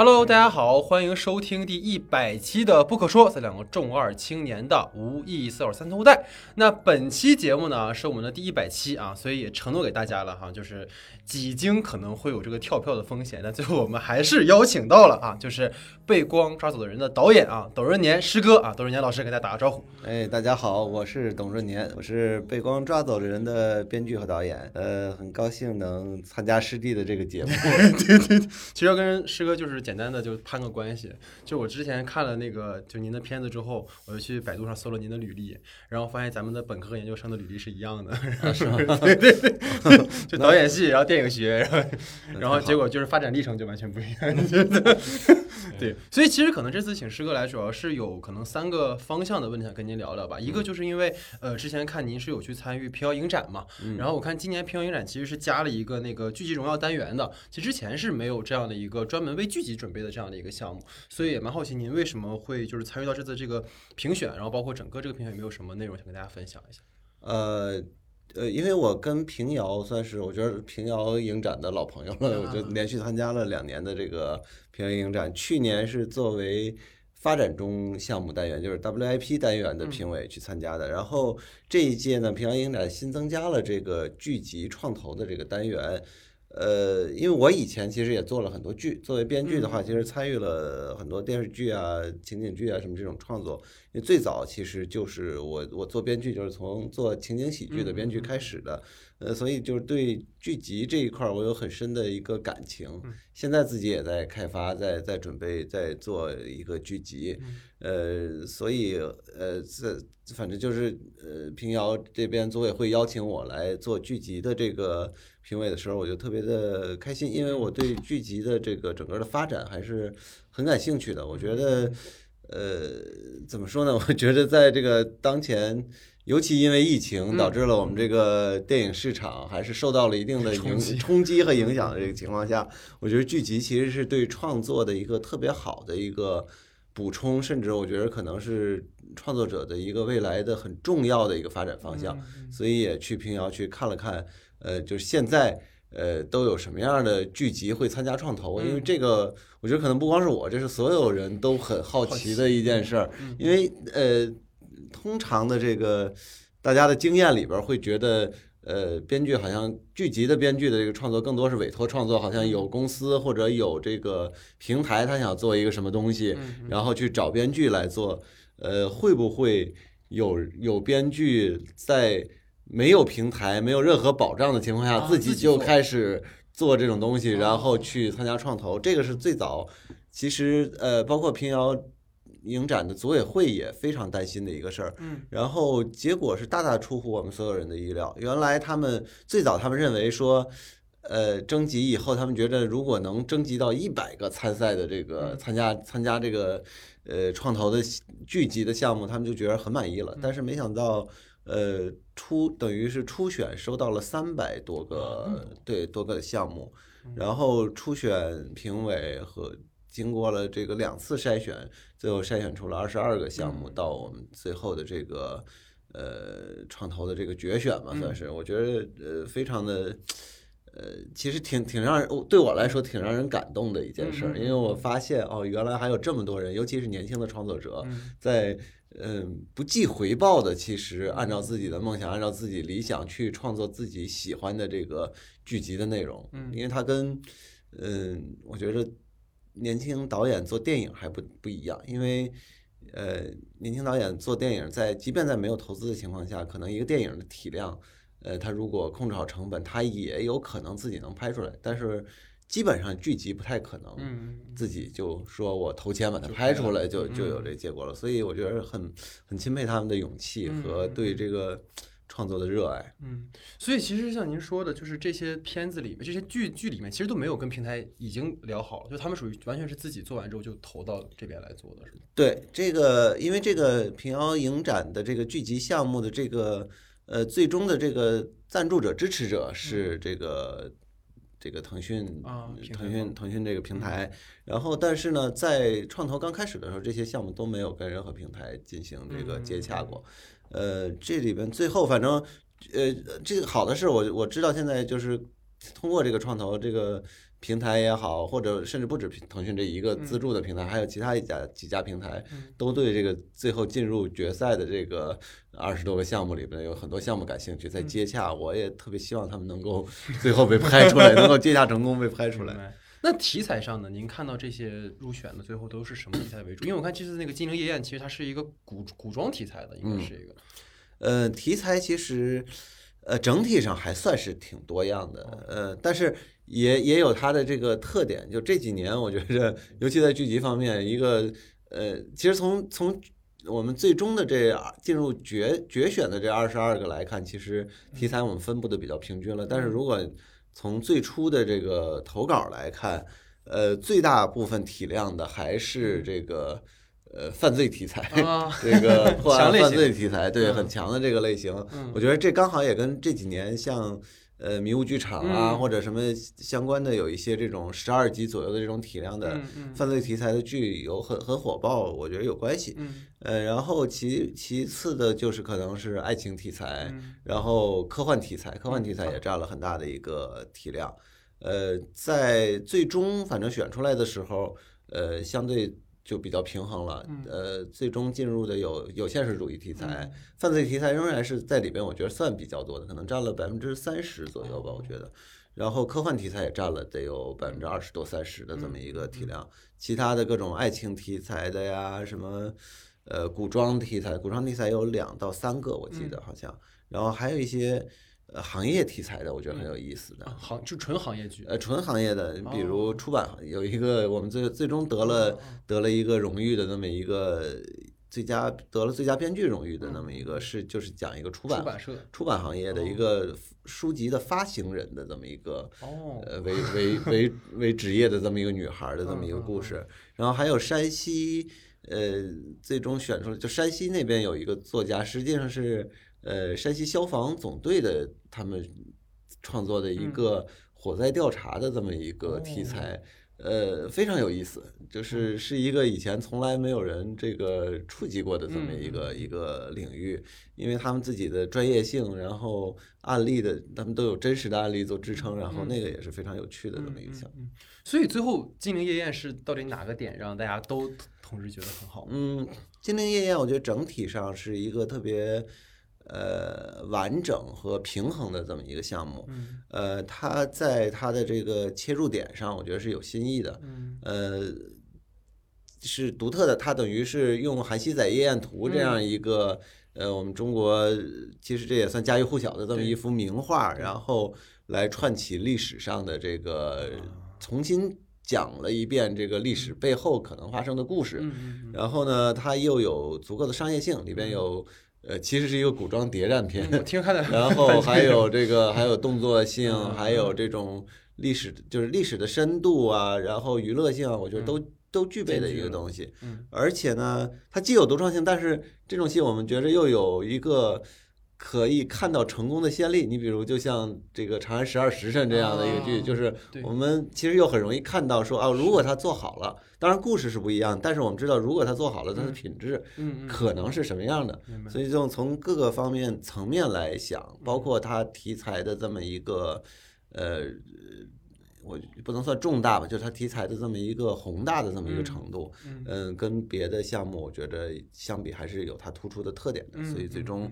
Hello，大家好，欢迎收听第一百期的《不可说》，这两个重二青年的无意四手三头带。那本期节目呢，是我们的第一百期啊，所以也承诺给大家了哈，就是几经可能会有这个跳票的风险，但最后我们还是邀请到了啊，就是被光抓走的人的导演啊，董润年师哥啊，董润年老师给大家打个招呼。哎，大家好，我是董润年，我是被光抓走的人的编剧和导演，呃，很高兴能参加师弟的这个节目。对对对，其实要跟师哥就是简单的就攀个关系。就我之前看了那个就您的片子之后，我就去百度上搜了您的履历，然后发现咱们的本科和研究生的履历是一样的。是吗？对对对，就导演系，然后电影学，然后然后结果就是发展历程就完全不一样。对，所以其实可能这次请师哥来，主要是有可能三个方向的问题想跟您聊聊吧。一个就是因为呃，之前看您是有去参与平遥影展嘛，然后我看今年平遥影展其实是加了一个那个剧集荣耀单元的，其实之前是没有这样的一个专门为剧集准备的这样的一个项目，所以也蛮好奇您为什么会就是参与到这次这个评选，然后包括整个这个评选有没有什么内容想跟大家分享一下？呃呃，因为我跟平遥算是我觉得平遥影展的老朋友了，我就连续参加了两年的这个平遥影展。去年是作为发展中项目单元，就是 WIP 单元的评委去参加的。然后这一届呢，平遥影展新增加了这个剧集创投的这个单元。呃，因为我以前其实也做了很多剧，作为编剧的话，其实参与了很多电视剧啊、情景剧啊什么这种创作。因为最早其实就是我我做编剧，就是从做情景喜剧的编剧开始的。呃，所以就是对剧集这一块儿，我有很深的一个感情。现在自己也在开发，在在准备，在做一个剧集。呃，所以呃，这反正就是呃，平遥这边组委会邀请我来做剧集的这个评委的时候，我就特别的开心，因为我对剧集的这个整个的发展还是很感兴趣的。我觉得，呃，怎么说呢？我觉得在这个当前。尤其因为疫情导致了我们这个电影市场还是受到了一定的影 冲击和影响的这个情况下，我觉得剧集其实是对创作的一个特别好的一个补充，甚至我觉得可能是创作者的一个未来的很重要的一个发展方向。所以也去平遥去看了看，呃，就是现在呃都有什么样的剧集会参加创投？因为这个我觉得可能不光是我，这是所有人都很好奇的一件事儿，因为呃。通常的这个大家的经验里边会觉得，呃，编剧好像剧集的编剧的这个创作更多是委托创作，好像有公司或者有这个平台，他想做一个什么东西，然后去找编剧来做。呃，会不会有有编剧在没有平台、没有任何保障的情况下，自己就开始做这种东西，然后去参加创投？这个是最早，其实呃，包括平遥。影展的组委会也非常担心的一个事儿，嗯，然后结果是大大出乎我们所有人的意料。原来他们最早他们认为说，呃，征集以后，他们觉得如果能征集到一百个参赛的这个参加参加这个呃创投的聚集的项目，他们就觉得很满意了。但是没想到，呃，初等于是初选收到了三百多个对多个项目，然后初选评委和。经过了这个两次筛选，最后筛选出了二十二个项目，到我们最后的这个呃创投的这个决选吧，算是。我觉得呃非常的呃其实挺挺让人对我来说挺让人感动的一件事，因为我发现哦原来还有这么多人，尤其是年轻的创作者，在嗯不计回报的，其实按照自己的梦想，按照自己理想去创作自己喜欢的这个剧集的内容，因为它跟嗯我觉得。年轻导演做电影还不不一样，因为，呃，年轻导演做电影，在即便在没有投资的情况下，可能一个电影的体量，呃，他如果控制好成本，他也有可能自己能拍出来。但是，基本上剧集不太可能，自己就说我投钱把它拍出来，就就有这结果了。所以，我觉得很很钦佩他们的勇气和对这个。创作的热爱，嗯，所以其实像您说的，就是这些片子里面，这些剧剧里面，其实都没有跟平台已经聊好了，就他们属于完全是自己做完之后就投到这边来做的，是吗？对，这个因为这个平遥影展的这个剧集项目的这个呃最终的这个赞助者支持者是这个这个腾讯啊，腾讯腾讯这个平台，然后但是呢，在创投刚开始的时候，这些项目都没有跟任何平台进行这个接洽过。呃，这里边最后反正，呃，这个好的是，我我知道现在就是通过这个创投这个平台也好，或者甚至不止腾讯这一个资助的平台，还有其他一家几家平台，都对这个最后进入决赛的这个二十多个项目里边有很多项目感兴趣，在接洽。我也特别希望他们能够 最后被拍出来，能够接洽成功被拍出来。那题材上呢？您看到这些入选的最后都是什么题材为主？因为我看这次那个《金陵夜宴》，其实它是一个古古装题材的，应该是一个。呃，题材其实呃整体上还算是挺多样的，呃，但是也也有它的这个特点。就这几年，我觉着尤其在剧集方面，一个呃，其实从从我们最终的这进入决决选的这二十二个来看，其实题材我们分布的比较平均了。但是如果从最初的这个投稿来看，呃，最大部分体量的还是这个呃犯罪题材，这个 破案犯罪题材，对，很强的这个类型。我觉得这刚好也跟这几年像。呃，迷雾剧场啊，或者什么相关的，有一些这种十二集左右的这种体量的犯罪题材的剧，有很很火爆，我觉得有关系。呃，然后其其次的就是可能是爱情题材，然后科幻题材，科幻题材也占了很大的一个体量。呃，在最终反正选出来的时候，呃，相对。就比较平衡了，呃，最终进入的有有现实主义题材，犯罪题材仍然是在里边，我觉得算比较多的，可能占了百分之三十左右吧，我觉得。然后科幻题材也占了得有百分之二十多三十的这么一个体量，其他的各种爱情题材的呀，什么呃古装题材，古装题材有两到三个，我记得好像，然后还有一些。呃，行业题材的，我觉得很有意思的，行就纯行业剧。呃，纯行业的，比如出版有一个，我们最最终得了得了一个荣誉的那么一个最佳得了最佳编剧荣誉的那么一个，是就是讲一个出版出版社出版行业的一个书籍的发行人的这么一个呃为为为为职业的这么一个女孩的这么一个故事。然后还有山西，呃，最终选出来就山西那边有一个作家，实际上是。呃，山西消防总队的他们创作的一个火灾调查的这么一个题材，呃，非常有意思，就是是一个以前从来没有人这个触及过的这么一个一个领域，因为他们自己的专业性，然后案例的他们都有真实的案例做支撑，然后那个也是非常有趣的这么一个项目。所以最后《金陵夜宴》是到底哪个点让大家都同时觉得很好？嗯，《金陵夜宴》我觉得整体上是一个特别。呃，完整和平衡的这么一个项目，呃，它在它的这个切入点上，我觉得是有新意的，呃，是独特的。它等于是用《韩熙载夜宴图》这样一个，呃，我们中国其实这也算家喻户晓的这么一幅名画，然后来串起历史上的这个，重新讲了一遍这个历史背后可能发生的故事。然后呢，它又有足够的商业性，里边有。呃，其实是一个古装谍战片，然后还有这个，还有动作性，还有这种历史，就是历史的深度啊，然后娱乐性啊，我觉得都都具备的一个东西。嗯，而且呢，它既有独创性，但是这种戏我们觉着又有一个。可以看到成功的先例，你比如就像这个《长安十二时辰》这样的一个剧，就是我们其实又很容易看到说啊，如果他做好了，当然故事是不一样，但是我们知道如果他做好了，它的品质可能是什么样的。所以就从各个方面层面来想，包括它题材的这么一个呃，我不能算重大吧，就是它题材的这么一个宏大的这么一个程度，嗯，跟别的项目我觉得相比还是有它突出的特点的，所以最终。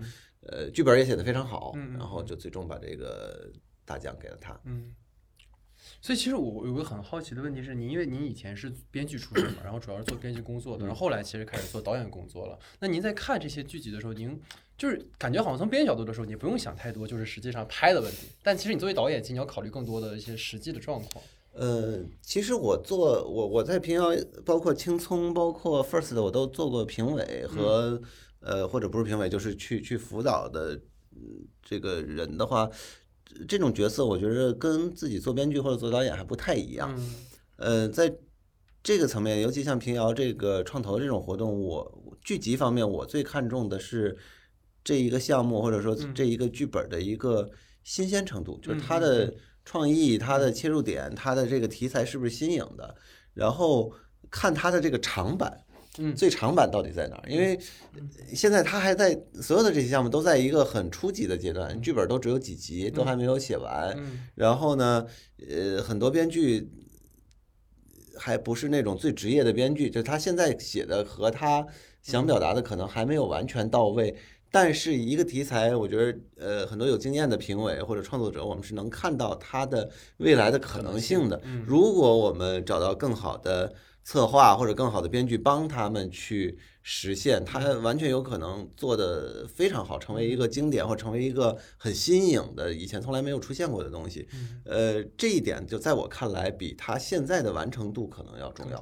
呃，剧本也写得非常好，然后就最终把这个大奖给了他。嗯，所以其实我有个很好奇的问题是，您因为您以前是编剧出身嘛，然后主要是做编剧工作的，然后后来其实开始做导演工作了。那您在看这些剧集的时候，您就是感觉好像从编剧角度的时候，你不用想太多，就是实际上拍的问题。但其实你作为导演，其实你要考虑更多的一些实际的状况。呃，其实我做我我在平遥，包括青葱，包括 First 的，我都做过评委和。呃，或者不是评委，就是去去辅导的这个人的话，这种角色我觉得跟自己做编剧或者做导演还不太一样。呃，在这个层面，尤其像平遥这个创投这种活动，我剧集方面我最看重的是这一个项目或者说这一个剧本的一个新鲜程度，就是它的创意、它的切入点、它的这个题材是不是新颖的，然后看它的这个长板。嗯最长版到底在哪儿？因为现在他还在所有的这些项目都在一个很初级的阶段，剧本都只有几集，都还没有写完。嗯然后呢，呃，很多编剧还不是那种最职业的编剧，就是他现在写的和他想表达的可能还没有完全到位。但是一个题材，我觉得，呃，很多有经验的评委或者创作者，我们是能看到它的未来的可能性的。嗯如果我们找到更好的策划或者更好的编剧帮他们去实现，他完全有可能做得非常好，成为一个经典或成为一个很新颖的、以前从来没有出现过的东西。嗯呃，这一点就在我看来，比他现在的完成度可能要重要。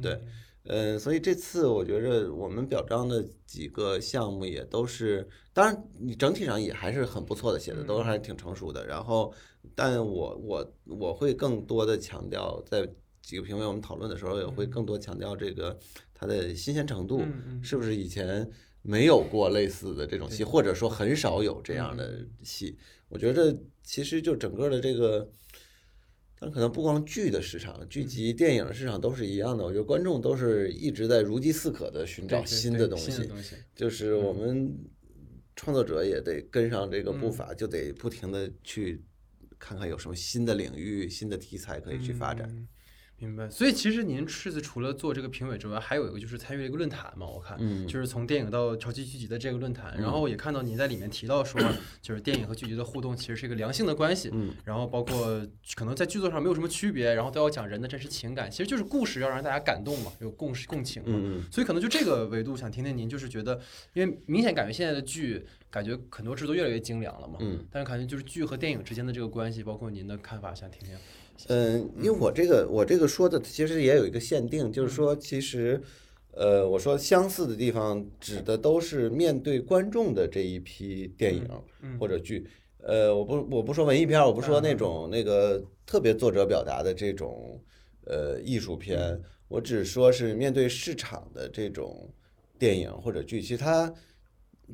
对呃，所以这次我觉着我们表彰的几个项目也都是，当然你整体上也还是很不错的，写的都还是挺成熟的。然后，但我我我会更多的强调，在几个评委我们讨论的时候，也会更多强调这个它的新鲜程度，是不是以前没有过类似的这种戏，或者说很少有这样的戏。我觉得其实就整个的这个。但可能不光剧的市场，剧集、电影市场都是一样的。我觉得观众都是一直在如饥似渴的寻找新的东西。就是我们创作者也得跟上这个步嗯伐，就得不停的去看看有什么新的领域、新的题材可以去发展。嗯明白，所以其实您这次除了做这个评委之外，还有一个就是参与了一个论坛嘛，我看，嗯。就是从电影到超级剧集的这个论坛，然后也看到您在里面提到说，就是电影和剧集的互动其实是一个良性的关系，嗯，然后包括可能在剧作上没有什么区别，然后都要讲人的真实情感，其实就是故事要让大家感动嘛，有共识共情嘛，嗯嗯。所以可能就这个维度想听听您，就是觉得，因为明显感觉现在的剧感觉很多制作越来越精良了嘛，嗯。但是感觉就是剧和电影之间的这个关系，包括您的看法，想听听。嗯，因为我这个我这个说的其实也有一个限定，就是说其实。呃，我说相似的地方指的都是面对观众的这一批电影嗯或者剧。呃，我不我不说文艺片，我不说那嗯种那个特别作者表达的这种呃艺术片，我只说是面对市场的这种电影或者剧。其实它，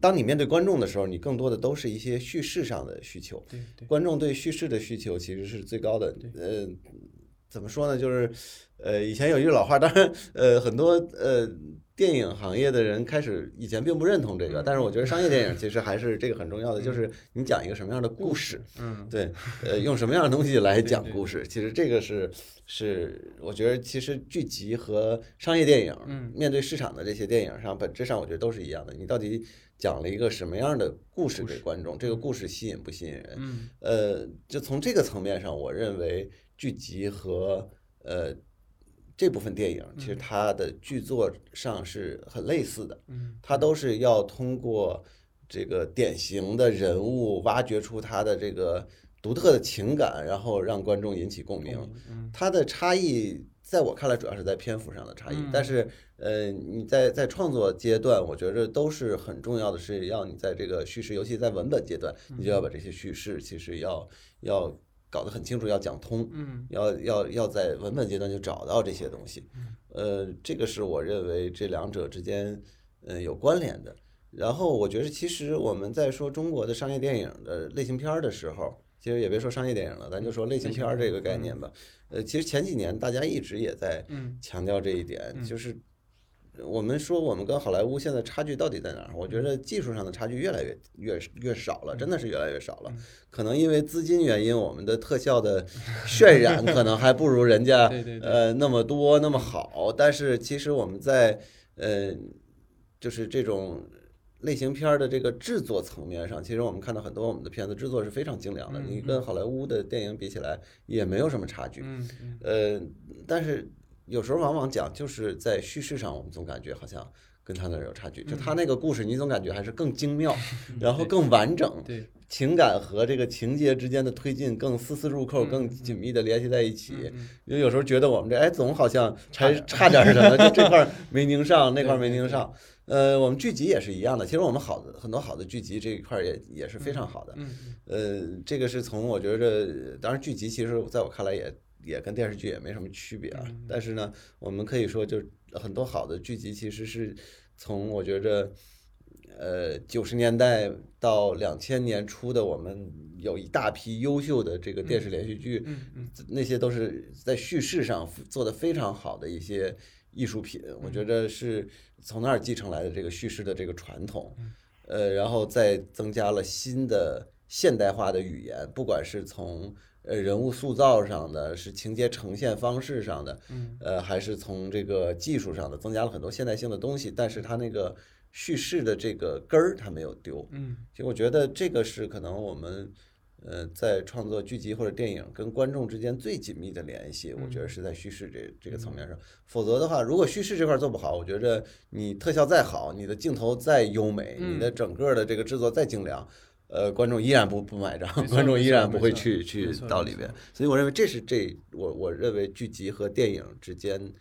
当你面对观众的时候，你更多的都是一些叙事上的需求。对对，观众对叙事的需求其实是最高的。呃，怎么说呢？就是呃，以前有一句老话，当然呃，很多呃电影行业的人开始以前并不认同这个，但是我觉得商业电影其实还是这个很重要的，就是你讲一个什么样的故事。嗯，对，呃，用什么样的东西来讲故事？其实这个是是，我觉得其实剧集和商业电影，嗯面对市场的这些电影上，本质上我觉得都是一样的。你到底讲了一个什么样的故事给观众？这个故事吸引不吸引人？嗯呃，就从这个层面上，我认为剧集和呃这部分电影，其实它的剧作上是很类似的。嗯它都是要通过这个典型的人物挖掘出他的这个独特的情感，然后让观众引起共鸣。嗯它的差异，在我看来主要是在篇幅上的差异，嗯但是呃，你在在创作阶段，我觉得都是很重要的，是要你在这个叙事，尤其在文本阶段，你就要把这些叙事其实要要搞得很清楚，要讲通。嗯要要要在文本阶段就找到这些东西，呃，这个是我认为这两者之间呃有关联的。然后我觉得，其实我们在说中国的商业电影的类型片儿的时候，其实也别说商业电影了，咱就说类型片儿这个概念吧。呃，其实前几年大家一直也在嗯强调这一点，就是我们说我们跟好莱坞现在差距到底在哪儿？我觉得技术上的差距越来越越越少了，真的是越来越少了。可能因为资金原因，我们的特效的渲染可能还不如人家 呃那么多那么好，但是其实我们在呃就是这种。类型片儿的这个制作层面上，其实我们看到很多我们的片子制作是非常精良的，嗯你跟好莱坞的电影比起来也没有什么差距。嗯但是有时候往往讲就是在叙事上，我们总感觉好像跟他那儿有差距。就他那个故事，你总感觉还是更精妙，然后更完整，对情感和这个情节之间的推进更丝丝入扣，更紧密的联系在一起。因为有时候觉得我们这哎，总好像还 差点儿什么，就 这块儿没拧上，那块儿没拧上。呃，我们剧集也是一样的。其实我们好的很多好的剧集这一块儿也也是非常好的。嗯呃，这个是从我觉着，当然剧集其实在我看来也也跟电视剧也没什么区别啊。但是呢，我们可以说，就是很多好的剧集其实是从我觉着，呃，九十年代到两千年初的，我们有一大批优秀的这个电视连续剧，嗯嗯那些都是在叙事上做的非常好的一些艺术品，我觉得是从那儿继承来的这个叙事的这个传统，呃，然后再增加了新的现代化的语言，不管是从呃人物塑造上的，是情节呈现方式上的，呃，还是从这个技术上的，增加了很多现代性的东西，但是它那个叙事的这个根儿它没有丢，嗯，其实我觉得这个是可能我们。呃，在创作剧集或者电影跟观众之间最紧密的联系，我觉得是在叙事这这个层面上。否则的话，如果叙事这块做不好，我觉着你特效再好，你的镜头再优美，你的整个的这个制作再精良，呃，观众依然不不买账，观众依然不会去去到里边。所以我认为这是这我我认为剧集和电影之间。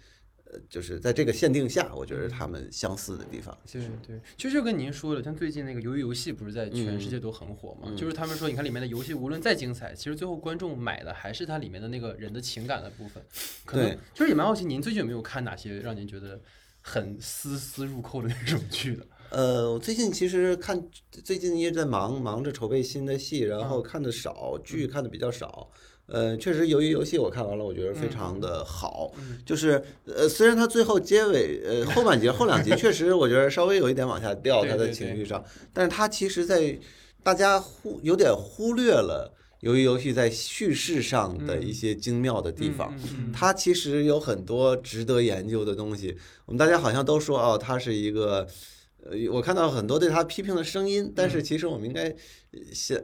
呃，就是在这个限定下，我觉得他们相似的地方。对对，其实就跟您说的，像最近那个鱿鱼游戏不是在全世界都很火嘛？就是他们说，你看里面的游戏无论再精彩，其实最后观众买的还是它里面的那个人的情感的部分。可能就是也蛮好奇，您最近有没有看哪些让您觉得很丝丝入扣的那种剧的？呃，我最近其实看，最近一直在忙忙着筹备新的戏，然后看的少，剧看的比较少。呃，确实，由于游戏我看完了，我觉得非常的好。就是呃，虽然它最后结尾呃后半节后两集 确实我觉得稍微有一点往下掉，它的情绪上，但是它其实，在大家忽有点忽略了由于游戏在叙事上的一些精妙的地方。它其实有很多值得研究的东西。我们大家好像都说哦，它是一个。呃，我看到很多对他批评的声音，但是其实我们应该想呃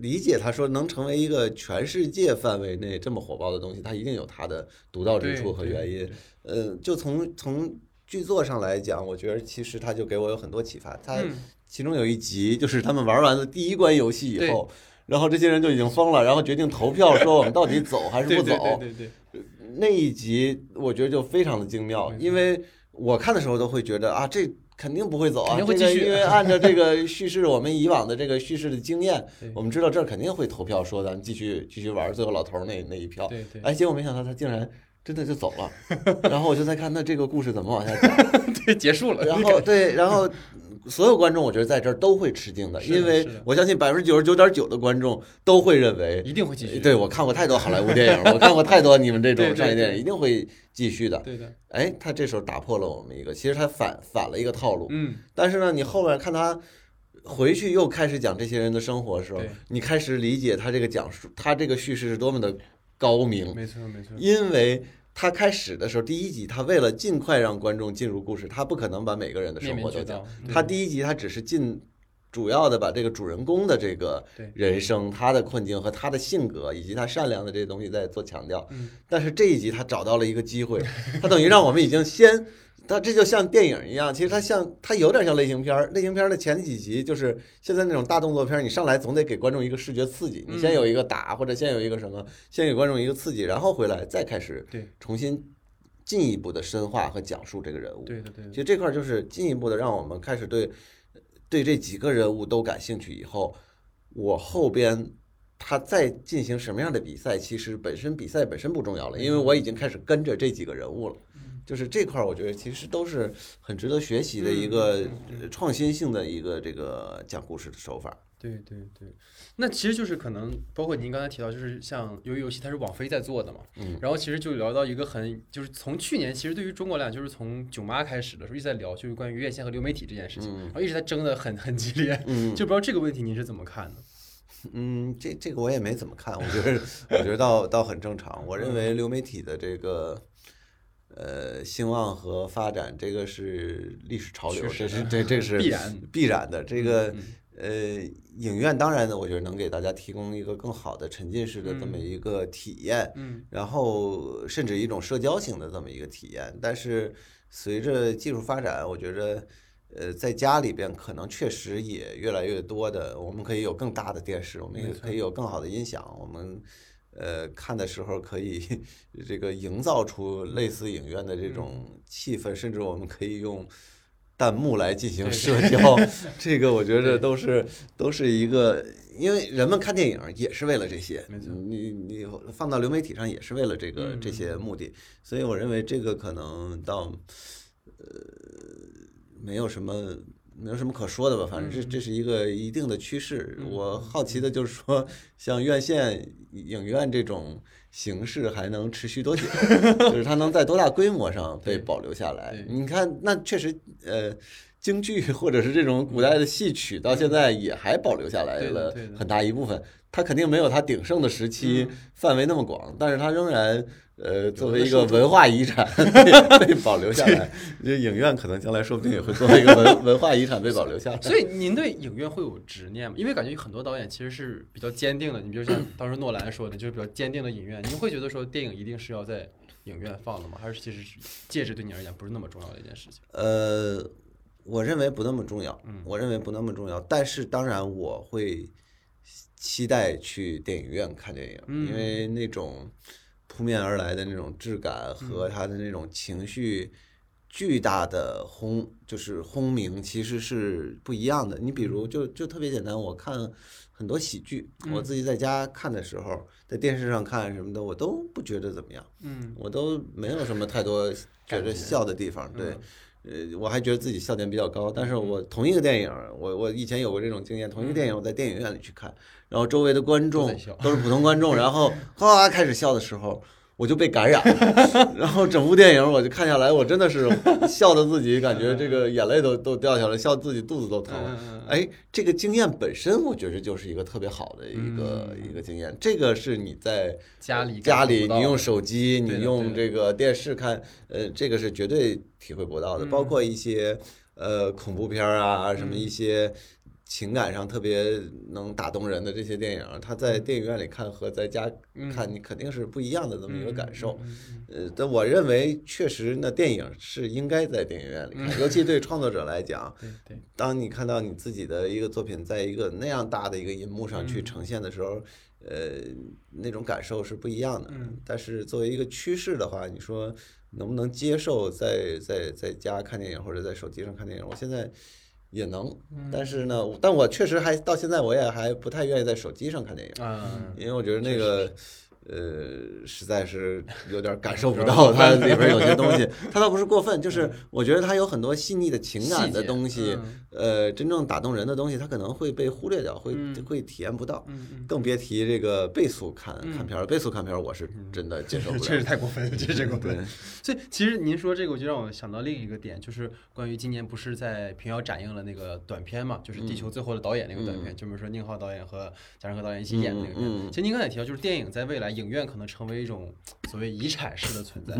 理解，他说能成为一个全世界范围内这么火爆的东西，它一定有它的独到之处和原因。呃，就从从剧作上来讲，我觉得其实他就给我有很多启发。他其中有一集就是他们玩完了第一关游戏以后，然后这些人就已经疯了，然后决定投票说我们到底走还是不走。对对对，那一集我觉得就非常的精妙，因为我看的时候都会觉得啊这。肯定不会走啊！因为因 为按照这个叙事，我们以往的这个叙事的经验，我们知道这儿肯定会投票说咱们继续继续玩，最后老头那那一票。对对。哎，结果没想到他竟然真的就走了，然后我就在看那这个故事怎么往下讲。对，结束了。然后对，然后。所有观众，我觉得在这儿都会吃惊的，因为我相信百分之九十九点九的观众都会认为一定会继续。对我看过太多好莱坞电影，我看过太多你们这种 商业电影，一定会继续的。对的。哎，他这时候打破了我们一个，其实他反反了一个套路。嗯。但是呢，你后面看他回去又开始讲这些人的生活的时候，你开始理解他这个讲述，他这个叙事是多么的高明。没错，没错。因为。他开始的时候，第一集他为了尽快让观众进入故事，他不可能把每个人的生活都讲。他第一集他只是尽主要的把这个主人公的这个人生、他的困境和他的性格以及他善良的这些东西在做强调。但是这一集他找到了一个机会，他等于让我们已经先。它这就像电影一样，其实它像它有点像类型片儿。类型片儿的前几集就是现在那种大动作片儿，你上来总得给观众一个视觉刺激，你先有一个打或者先有一个什么，先给观众一个刺激，然后回来再开始重新进一步的深化和讲述这个人物。对对对。其实这块儿就是进一步的让我们开始对对这几个人物都感兴趣以后，我后边他再进行什么样的比赛，其实本身比赛本身不重要了，因为我已经开始跟着这几个人物了。就是这块儿，我觉得其实都是很值得学习的一个创新性的一个这个讲故事的手法。对对对，那其实就是可能包括您刚才提到，就是像由于游戏它是网飞在做的嘛，嗯，然后其实就聊到一个很就是从去年其实对于中国来讲，就是从囧妈开始的时候一直在聊，就是关于院线和流媒体这件事情，然后一直在争的很很激烈，嗯，就不知道这个问题您是怎么看的？嗯，这这个我也没怎么看，我觉得我觉得倒倒很正常，我认为流媒体的这个。呃，兴旺和发展，这个是历史潮流，这是这这是必然必然的。这个呃，影院当然呢，我觉得能给大家提供一个更好的沉浸式的这么一个体验，嗯，然后甚至一种社交型的这么一个体验。但是随着技术发展，我觉着呃，在家里边可能确实也越来越多的，我们可以有更大的电视，我们也可以有更好的音响，我们。呃，看的时候可以这个营造出类似影院的这种气氛，甚至我们可以用弹幕来进行社交。这个我觉得都是都是一个，因为人们看电影也是为了这些。你你放到流媒体上也是为了这个这些目的，所以我认为这个可能到呃没有什么。没有什么可说的吧，反正这这是一个一定的趋势。我好奇的就是说，像院线影院这种形式还能持续多久，就是它能在多大规模上被保留下来。你看，那确实，呃，京剧或者是这种古代的戏曲，到现在也还保留下来了很大一部分。它肯定没有它鼎盛的时期范围那么广，但是它仍然。呃，作为一个文化遗产 被保留下来，影院可能将来说不定也会作为一个 文文化遗产被保留下来。所以您对影院会有执念吗？因为感觉有很多导演其实是比较坚定的。你比如像当时诺兰说的，就是比较坚定的影院。您会觉得说电影一定是要在影院放的吗？还是其实介质对你而言不是那么重要的一件事情？呃，我认为不那么重要。嗯，我认为不那么重要。但是当然我会期待去电影院看电影，因为那种。扑面而来的那种质感和他的那种情绪巨大的轰，就是轰鸣，其实是不一样的。你比如，就就特别简单，我看很多喜剧，我自己在家看的时候，在电视上看什么的，我都不觉得怎么样，嗯，我都没有什么太多觉得笑的地方，对。呃，我还觉得自己笑点比较高，但是我同一个电影，我我以前有过这种经验，同一个电影我在电影院里去看，然后周围的观众都是普通观众，然后哗开始笑的时候。我就被感染了，然后整部电影我就看下来，我真的是笑的自己感觉这个眼泪都都掉下来，笑自己肚子都疼。哎，这个经验本身我觉得就是一个特别好的一个一个经验。这个是你在家里家里你用手机你用这个电视看，呃，这个是绝对体会不到的。包括一些呃恐怖片啊，什么一些。情感上特别能打动人的这些电影，他在电影院里看和在家看，你肯定是不一样的这么一个感受。呃，但我认为确实，那电影是应该在电影院里看，尤其对创作者来讲，当你看到你自己的一个作品在一个那样大的一个银幕上去呈现的时候，呃，那种感受是不一样的。但是作为一个趋势的话，你说能不能接受在在在家看电影或者在手机上看电影？我现在。也能，但是呢，但我确实还到现在我也还不太愿意在手机上看电影，因为我觉得那个。呃，实在是有点感受不到它里边有些东西，它倒不是过分，就是我觉得它有很多细腻的情感的东西，呃，真正打动人的东西，它可能会被忽略掉，会会体验不到，更别提这个倍速看看片儿，倍速看片儿，我是真的接受不 了，确实太过分了，确实过分。所以其实您说这个，我就让我想到另一个点，就是关于今年不是在平遥展映了那个短片嘛，就是《地球最后的导演》那个短片，就是说宁浩导演和贾樟柯导演一起演的那个片。其实您刚才提到，就是电影在未来。影院可能成为一种 所谓遗产式的存在，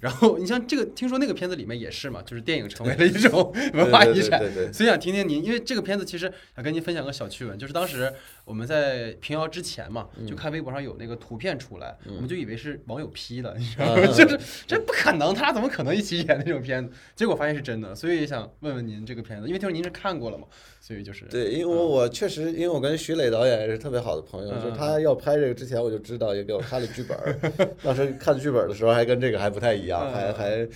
然后你像这个，听说那个片子里面也是嘛，就是电影成为了一种 文化遗产，所以想听听您，因为这个片子其实想跟您分享个小趣闻，就是当时我们在平遥之前嘛，就看微博上有那个图片出来，我们就以为是网友 P 的，你知道吗？就是这不可能，他俩怎么可能一起演那种片子？结果发现是真的，所以想问问您这个片子，因为听说您是看过了嘛，所以就是对，因为我确实，因为我跟徐磊导演也是特别好的朋友，就他要拍这个之前我就知道，也给我看了剧本 当时看剧本的时候还跟这个还不太一样，还还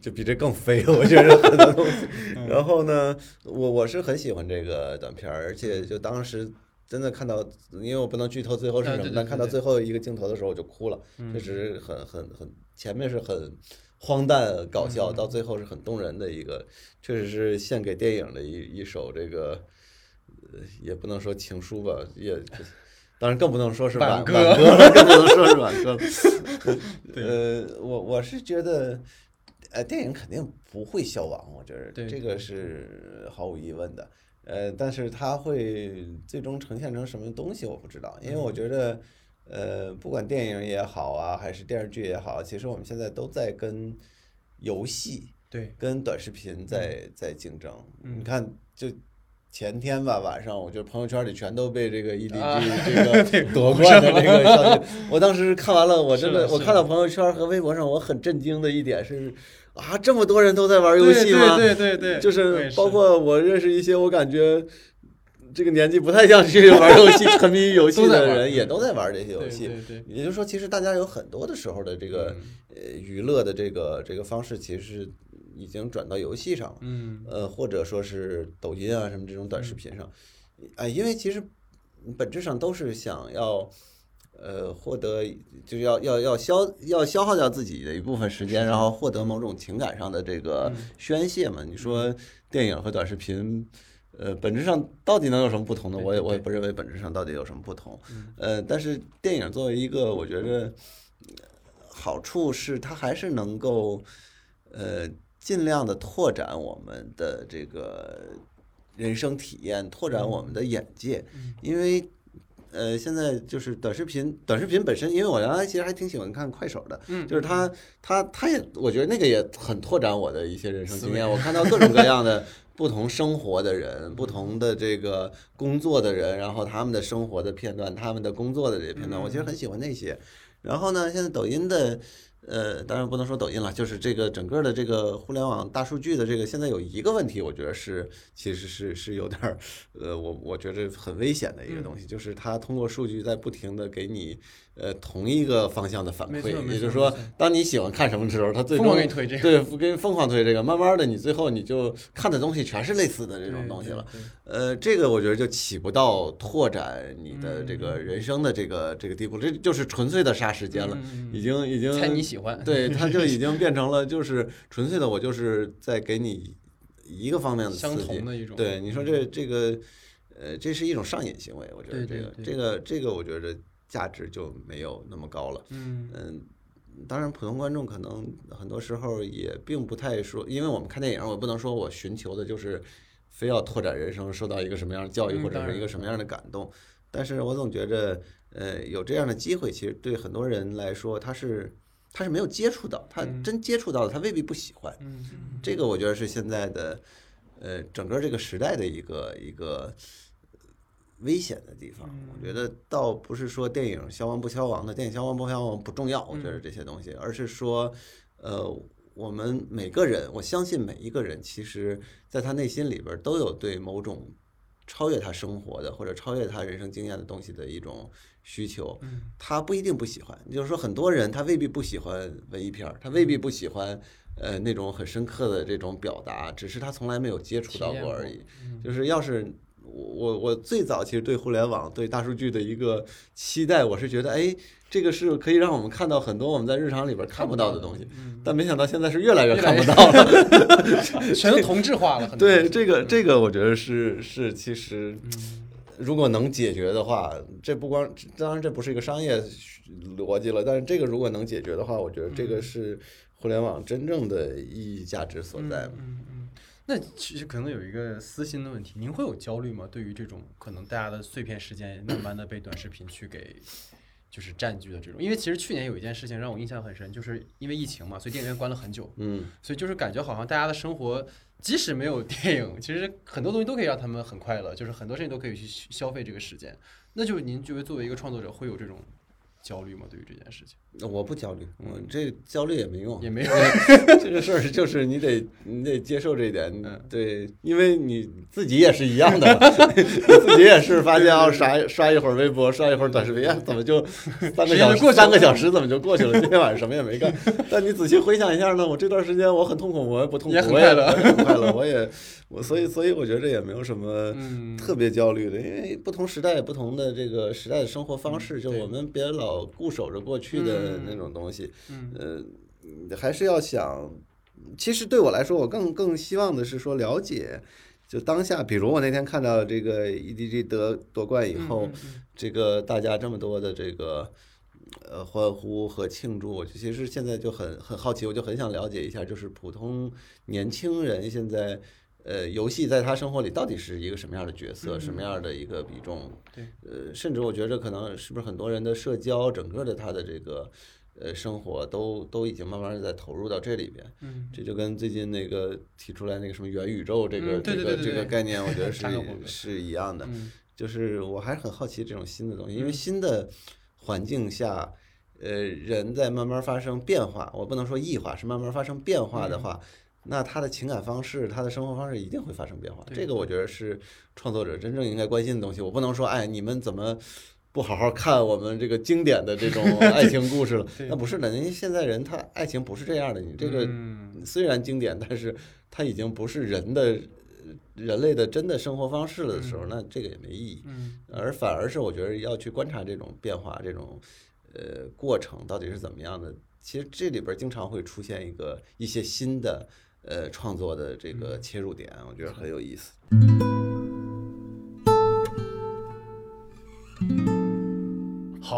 就比这更飞，我觉得很多东西。然后呢，我我是很喜欢这个短片，而且就当时真的看到，因为我不能剧透最后是什么，但看到最后一个镜头的时候我就哭了，确实很很很，前面是很荒诞搞笑，到最后是很动人的一个，确实是献给电影的一一首这个，也不能说情书吧，也。当然更不能说是挽歌，更不能说是挽歌。呃，我我是觉得，呃，电影肯定不会消亡，我觉得这个是毫无疑问的。呃，但是它会最终呈现成什么东西，我不知道。因为我觉得，呃，不管电影也好啊，还是电视剧也好，其实我们现在都在跟游戏、对，跟短视频在在竞争。你看，就。前天吧，晚上我就朋友圈里全都被这个 EDG 这个夺冠的这个消息。我当时看完了，我真的，我看到朋友圈和微博上，我很震惊的一点是，啊，这么多人都在玩游戏吗？对对对，就是包括我认识一些我感觉这个年纪不太像去 玩游戏、沉迷于游戏的人，也都在玩这些游戏。也就是说，其实大家有很多的时候的这个呃娱乐的这个这个方式，其实是。已经转到游戏上了，嗯，呃，或者说是抖音啊什么这种短视频上，哎，因为其实本质上都是想要，呃，获得就是要要要消要消耗掉自己的一部分时间，然后获得某种情感上的这个宣泄嘛。你说电影和短视频，呃，本质上到底能有什么不同呢？我也我也不认为本质上到底有什么不同，呃，但是电影作为一个，我觉着。好处是它还是能够呃尽量的拓展我们的这个人生体验，拓展我们的眼界，因为。呃，现在就是短视频，短视频本身，因为我原来其实还挺喜欢看快手的，嗯就是他他他也，我觉得那个也很拓展我的一些人生经验。我看到各种各样的 不同生活的人，不同的这个工作的人，然后他们的生活的片段，他们的工作的这些片段，我其实很喜欢那些。然后呢，现在抖音的。呃，当然不能说抖音了，就是这个整个的这个互联网大数据的这个，现在有一个问题，我觉得是其实是是有点儿，呃，我我觉得很危险的一个东西，就是它通过数据在不停的给你呃同一个方向的反馈，也就是说，当你喜欢看什么的时候，它最终给你推这个，对，跟疯狂推这个，慢慢的你最后你就看的东西全是类似的这种东西了，呃，这个我觉得就起不到拓展你的这个人生的这个这个地步，这就是纯粹的杀时间了，已经已经猜你喜。喜欢。对，它就已经变成了就是纯粹的，我就是在给你一个方面的相同的一种。对，你说这这个，呃，这是一种上瘾行为，我觉得这个这个这个，我觉得价值就没有那么高了。嗯嗯，当然，普通观众可能很多时候也并不太说，因为我们看电影，我不能说我寻求的就是非要拓展人生，受到一个什么样的教育或者是一个什么样的感动，但是我总觉着，呃，有这样的机会，其实对很多人来说，他是。他是没有接触到，他真接触到的，他未必不喜欢。这个我觉得是现在的，呃，整个这个时代的一个一个危险的地方。我觉得倒不是说电影消亡不消亡的，电影消亡不消亡不重要。我觉得这些东西，而是说，呃，我们每个人，我相信每一个人，其实在他内心里边都有对某种超越他生活的或者超越他人生经验的东西的一种。需求，他不一定不喜欢。就是说，很多人他未必不喜欢文艺片儿，他未必不喜欢呃那种很深刻的这种表达，只是他从来没有接触到过而已。就是要是我我最早其实对互联网、对大数据的一个期待，我是觉得，哎，这个是可以让我们看到很多我们在日常里边看不到的东西。但没想到现在是越来越看不到了，全都同质化了。对这个这个，我觉得是是其实。如果能解决的话，这不光当然这不是一个商业逻辑了，但是这个如果能解决的话，我觉得这个是互联网真正的意义价值所在。嗯嗯。那其实可能有一个私心的问题，您会有焦虑吗？对于这种可能大家的碎片时间慢慢的被短视频去给就是占据的这种，因为其实去年有一件事情让我印象很深，就是因为疫情嘛，所以电影院关了很久。嗯。所以就是感觉好像大家的生活。即使没有电影，其实很多东西都可以让他们很快乐，就是很多事情都可以去消费这个时间。那就您觉得作为一个创作者，会有这种焦虑吗？对于这件事情？我不焦虑，我这焦虑也没用，也没 用。这个事儿就是你得你得接受这一点，对，因为你自己也是一样的，你自己也是发现啊，刷刷一会儿微博，刷一会儿短视频，怎么就 三个小时三个小时怎么就过去了？今天晚上什么也没干。但你仔细回想一下呢，我这段时间我很痛苦，我也不痛苦，我也很快乐，我也我所以所以我觉得这也没有什么特别焦虑的，因为不同时代不同的这个时代的生活方式，就我们别老固守着过去的。那种东西，呃，还是要想。其实对我来说，我更更希望的是说了解，就当下。比如我那天看到这个 EDG 得夺冠以后，这个大家这么多的这个呃欢呼和庆祝，我其实现在就很很好奇，我就很想了解一下，就是普通年轻人现在。呃，游戏在他生活里到底是一个什么样的角色，什么样的一个比重？对，呃，甚至我觉着可能是不是很多人的社交，整个的他的这个呃生活都都已经慢慢的在投入到这里边。嗯，这就跟最近那个提出来那个什么元宇宙这个这个这个概念，我觉得是 是一样的。就是我还是很好奇这种新的东西，因为新的环境下，呃，人在慢慢发生变化。我不能说异化，是慢慢发生变化的话。那他的情感方式，他的生活方式一定会发生变化。这个我觉得是创作者真正应该关心的东西。我不能说，哎，你们怎么不好好看我们这个经典的这种 爱情故事了？那不是的，人家现在人他爱情不是这样的。你这个虽然经典，但是他已经不是人的人类的真的生活方式了的时候，那这个也没意义。而反而是我觉得要去观察这种变化，这种呃过程到底是怎么样的。其实这里边经常会出现一个一些新的。呃，创作的这个切入点，我觉得很有意思。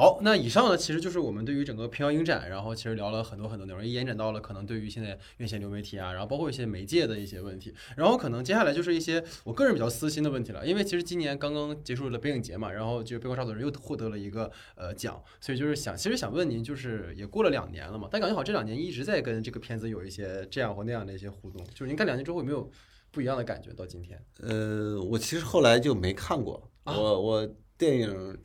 好，那以上呢，其实就是我们对于整个平遥影展，然后其实聊了很多很多内容，也延展到了可能对于现在院线流媒体啊，然后包括一些媒介的一些问题，然后可能接下来就是一些我个人比较私心的问题了，因为其实今年刚刚结束了北影节嘛，然后就是《背后杀手》人又获得了一个呃奖，所以就是想，其实想问您，就是也过了两年了嘛，但感觉好像这两年一直在跟这个片子有一些这样或那样的一些互动，就是您看两年之后有没有不一样的感觉到今天？呃，我其实后来就没看过，啊我我电影，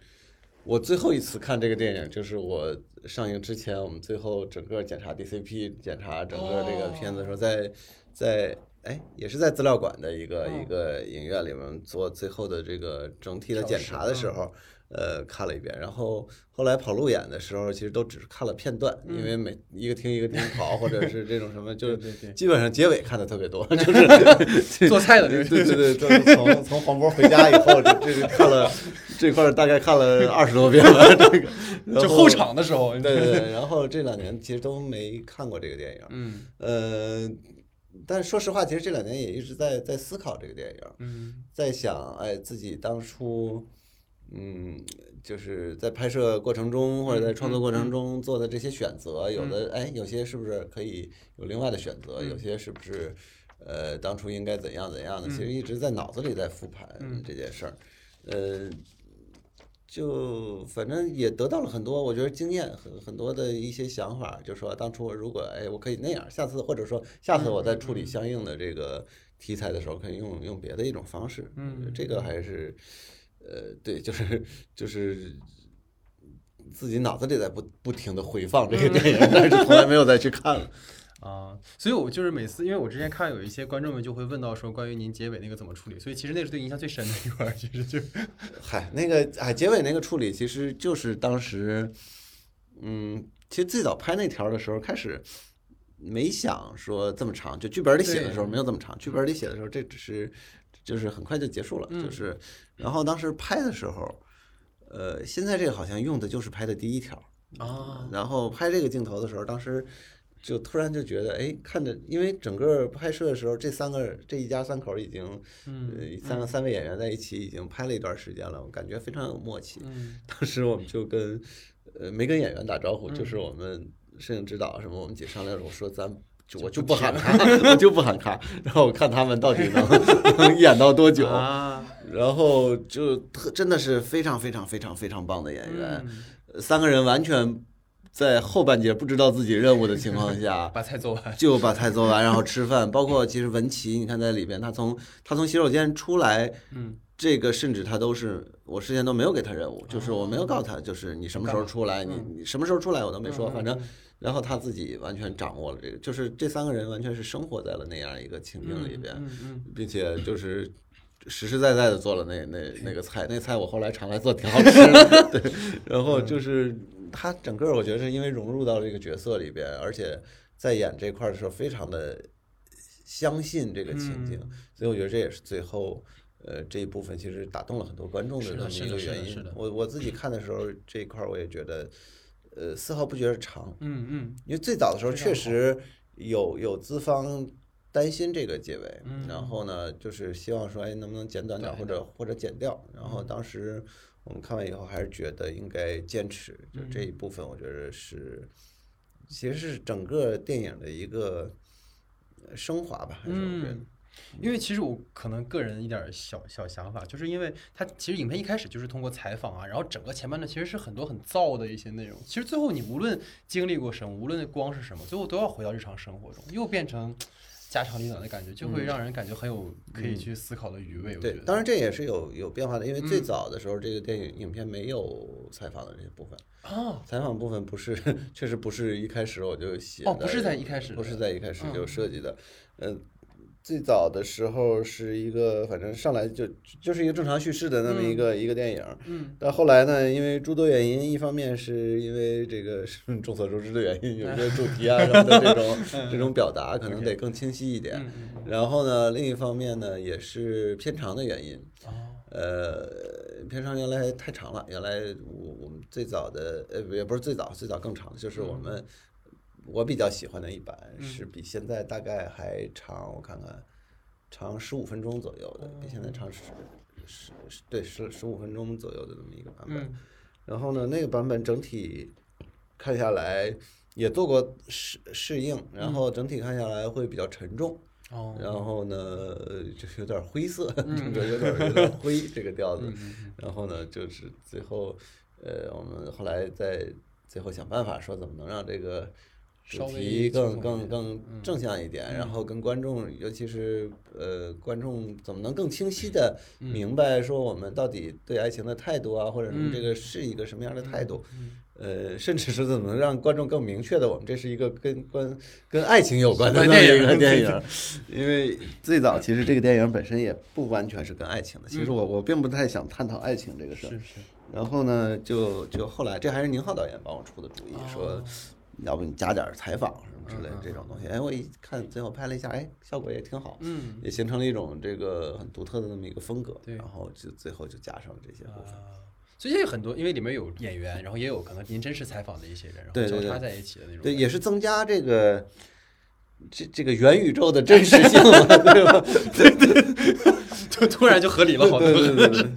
我最后一次看这个电影就是我上映之前，我们最后整个检查 DCP，检查整个这个片子的时候，在在哎也是在资料馆的一个一个影院里面做最后的这个整体的检查的时候。呃，看了一遍，然后后来跑路演的时候，其实都只是看了片段，因为每一个厅一个厅跑，或者是这种什么，就是基本上结尾看的特别多，就是 做菜的这对个对对，就是从从黄渤回家以后，这这个看了这块大概看了二十多遍了，这个。就后场的时候，对对对，然后这两年其实都没看过这个电影，嗯。呃，但说实话，其实这两年也一直在在思考这个电影，嗯。在想，哎，自己当初，嗯，就是在拍摄过程中或者在创作过程中做的这些选择，有的哎，有些是不是可以有另外的选择，有些是不是呃当初应该怎样怎样的，其实一直在脑子里在复盘这件事儿，呃。就反正也得到了很多，我觉得经验很很多的一些想法，就说当初如果哎我可以那样，下次或者说下次我在处理相应的这个题材的时候，可以用用别的一种方式。嗯这个还是呃对，就是就是自己脑子里在不不停的回放这个电影，但是从来没有再去看了。啊，所以我就是每次，因为我之前看有一些观众们就会问到说关于您结尾那个怎么处理，所以其实那是对印象最深的一块，其实就是 嗨，那个哎，结尾那个处理其实就是当时，嗯，其实最早拍那条的时候，开始没想说这么长，就剧本里写的时候没有这么长，剧本里写的时候这只是就是很快就结束了，嗯就是然后当时拍的时候，呃，现在这个好像用的就是拍的第一条，啊，然后拍这个镜头的时候，当时就突然就觉得，哎，看着，因为整个拍摄的时候，这三个这一家三口已经，嗯呃，三个三位演员在一起已经拍了一段时间了，我感觉非常有默契。嗯 当时我们就跟，呃，没跟演员打招呼，就是我们摄影指导什么，我们几商量，我说咱。就我就不喊卡，我就不喊卡，然后我看他们到底能 能演到多久，啊，然后就特真的是非常非常非常非常棒的演员，嗯。三个人完全在后半截不知道自己任务的情况下，把菜做完，就把菜做完，然后吃饭。包括其实文琪，你看在里边，他从他从洗手间出来，嗯，这个甚至他都是我事先都没有给他任务，就是我没有告诉他，就是你什么时候出来，你你什么时候出来我都没说，反正。然后他自己完全掌握了这个，就是这三个人完全是生活在了那样一个情境里边，并且就是实实在在的做了那那 那个菜，那菜我后来尝来做挺好吃的，对。然后就是他整个我觉得是因为融入到这个角色里边，而且在演这块的时候非常的相信这个情境，嗯所以我觉得这也是最后。呃，这一部分其实打动了很多观众的这么一个原因。我我自己看的时候，这一块儿我也觉得，呃，丝毫不觉得长，嗯嗯因为最早的时候确实有有资方担心这个结尾，嗯然后呢，就是希望说，哎，能不能剪短点或者或者剪掉。然后嗯当时我们看完以后，还是觉得应该坚持，就这嗯一部分，我觉得是其实是整个电影的一个呃升华吧，还是我觉得。嗯因为其实我可能个人一点小小想法，就是因为它其实影片一开始就是通过采访啊，然后整个前半段其实是很多很燥的一些内容。其实最后你无论经历过什么，无论光是什么，最后都要回到日常生活中，又变成家长里短的感觉，就会让人感觉很有可以去思考的余味。对当然这也是有有变化的，因为最嗯早的时候，这个电影影片没有采访的这些部分。啊，采访部分不是，确实不是一开始我就写的，哦不是在一开始不是在一开始就嗯设计的，呃，最早的时候是一个，反正上来就就是一个正常叙事的那么一个、一个电影，嗯。但后来呢，因为诸多原因，一方面是因为这个 众所周知的原因，有些主题啊什么的这种 这种表达可能得更清晰一点，然后呢，另一方面呢，也是片长的原因，哦。呃，片长原来太长了，原来我我们最早的呃也不是最早，最早更长的就是我们、我比较喜欢的一版是比现在大概还长，我看看长十五分钟左右的，比现在长十十十对十十五分钟左右的这么一个版本。嗯然后呢，那个版本整体看下来也做过适适应，然后整体看下来会比较沉重。哦，然后呢，呃就有点灰色，整个有点有点 灰这个调子。嗯然后呢，就是最后，呃，我们后来在最后想办法说怎么能让这个主题更更更正向一点，然后跟观众，尤其是呃观众怎么能更清晰的明白说我们到底对爱情的态度啊，或者是这个是一个什么样的态度。呃，甚至是怎么能让观众更明确的，我们这是一个跟关跟爱情有关的电影个电影，因为最早其实这个电影本身也不完全是跟爱情的。其实我我并不太想探讨爱情这个事儿。是是，然后呢，就就后来这还是宁浩导演帮我出的主意，说要不你加点采访什么之类的这种东西。哎，我一看最后拍了一下，哎，效果也挺好，嗯也形成了一种这个很独特的那么一个风格。对然后就最后就加上了这些部分。啊。所以也有很多，因为里面有演员，然后也有可能您真实采访的一些人，然后对对对交叉在一起的那种。对，也是增加这个这这个元宇宙的真实性嘛，对吧？就 突然就合理了好多。对对对对对。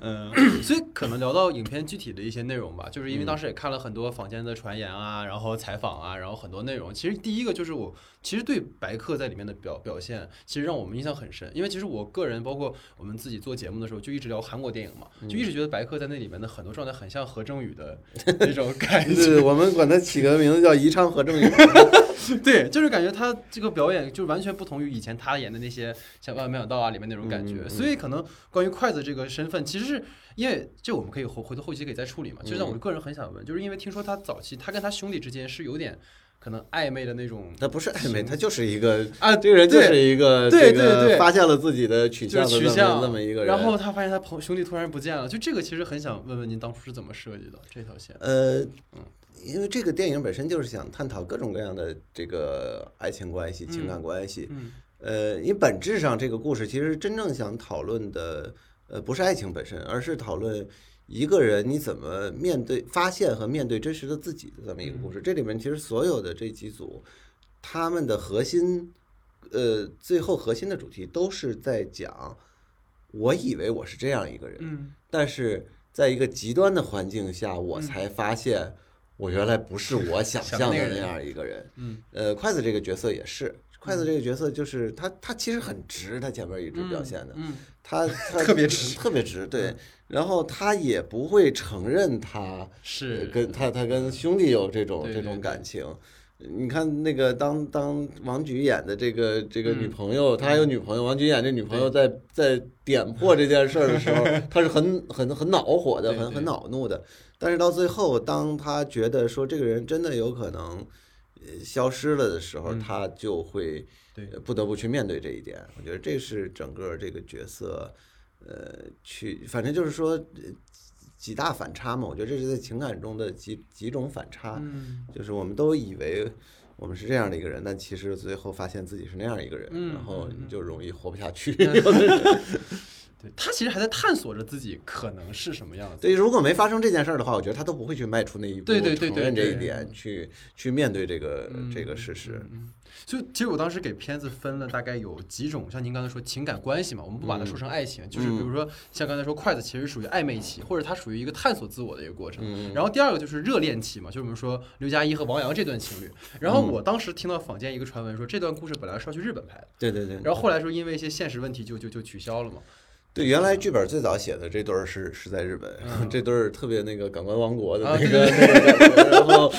嗯，所以可能聊到影片具体的一些内容吧，就是因为当时也看了很多坊间的传言啊，然后采访啊，然后很多内容。其实第一个就是我其实对白客在里面的表表现，其实让我们印象很深，因为其实我个人包括我们自己做节目的时候，就一直聊韩国电影嘛，就一直觉得白客在那里面的很多状态很像何正宇的那种 感觉。对，我们管他起个名字叫宜昌何正宇。对，就是感觉他这个表演就完全不同于以前他演的那些像《万万没想到》啊里面那种感觉，所以可能关于筷子这个身份，其实是因为这我们可以回回头后期可以再处理嘛。就像我个人很想问，就是因为听说他早期他跟他兄弟之间是有点可能暧昧的那种他不是暧昧，他就是一个啊，这个人就是一个对对对发现了自己的取向取向那么一个人。然后他发现他朋兄弟突然不见了，就这个其实很想问问您当初是怎么设计的这条线？呃，因为这个电影本身就是想探讨各种各样的这个爱情关系、情感关系。嗯呃，因为本质上这个故事其实真正想讨论的，呃，不是爱情本身，而是讨论一个人你怎么面对、发现和面对真实的自己的这么一个故事。这里面其实所有的这几组，他们的核心，呃，最后核心的主题都是在讲，我以为我是这样一个人，嗯但是在一个极端的环境下，我才发现我原来不是我想象的那样一个人。嗯呃，筷子这个角色也是，筷子这个角色就是他，他其实很直，他前面一直表现的，嗯他 他特别直特别直，对。然后他也不会承认他呃是跟他他跟兄弟有这种这种感情。你看那个当当王菊演的这个这个女嗯朋友，他还有女朋友，王菊演这女朋友在在点破这件事儿的时候，他是很很很恼火的，很很恼怒的。但是到最后，当他觉得说这个人真的有可能呃消失了的时候，嗯他就会不得不去面对这一点。我觉得这是整个这个角色，呃，去反正就是说呃几大反差嘛。我觉得这是在情感中的几几种反差，嗯就是我们都以为。我们是这样的一个人，但其实最后发现自己是那样一个人，嗯然后嗯你就容易活不下去。对他其实还在探索着自己可能是什么样子。对，如果没发生这件事儿的话，我觉得他都不会去迈出那一步，对对对对承认这一点，去去面对这个这个嗯事实。嗯，就其实我当时给片子分了大概有几种，像您刚才说情感关系嘛，我们不把它说成爱情，就是比如说像刚才说筷子其实属于暧昧期，或者它属于一个探索自我的一个过程。嗯然后第二个就是热恋期嘛，就是我们说刘嘉怡和王阳这段情侣。然后我当时听到坊间一个传闻说，这段故事本来是要去日本拍的，对对对。然后后来说因为一些现实问题就就就取消了嘛。对，原来剧本最早写的这对儿是是在日本，嗯。这对儿特别那个港湾王国的那个、那个感觉，然后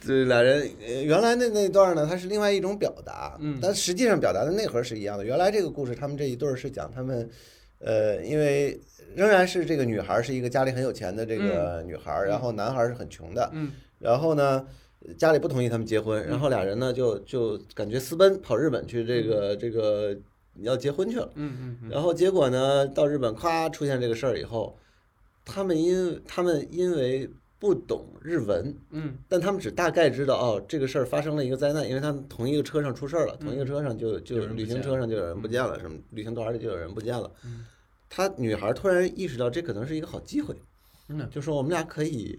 这俩人呃原来那那段呢，它是另外一种表达，嗯但实际上表达的内核是一样的。原来这个故事，他们这一对儿是讲他们，呃，因为仍然是这个女孩儿是一个家里很有钱的这个女孩儿，然后男孩儿是很穷的，嗯。然后呢，家里不同意他们结婚，然后俩人呢就就感觉私奔跑日本去这个这个要结婚去了。嗯嗯嗯。然后结果呢，到日本咵出现这个事儿以后，他们因他们因为不懂日文，嗯。但他们只大概知道哦，这个事儿发生了一个灾难，因为他们同一个车上出事儿了，同一个车上就就旅行车上就有人不见了，什么旅行团里就有人不见了。他。女孩突然意识到这可能是一个好机会，嗯就说我们俩可以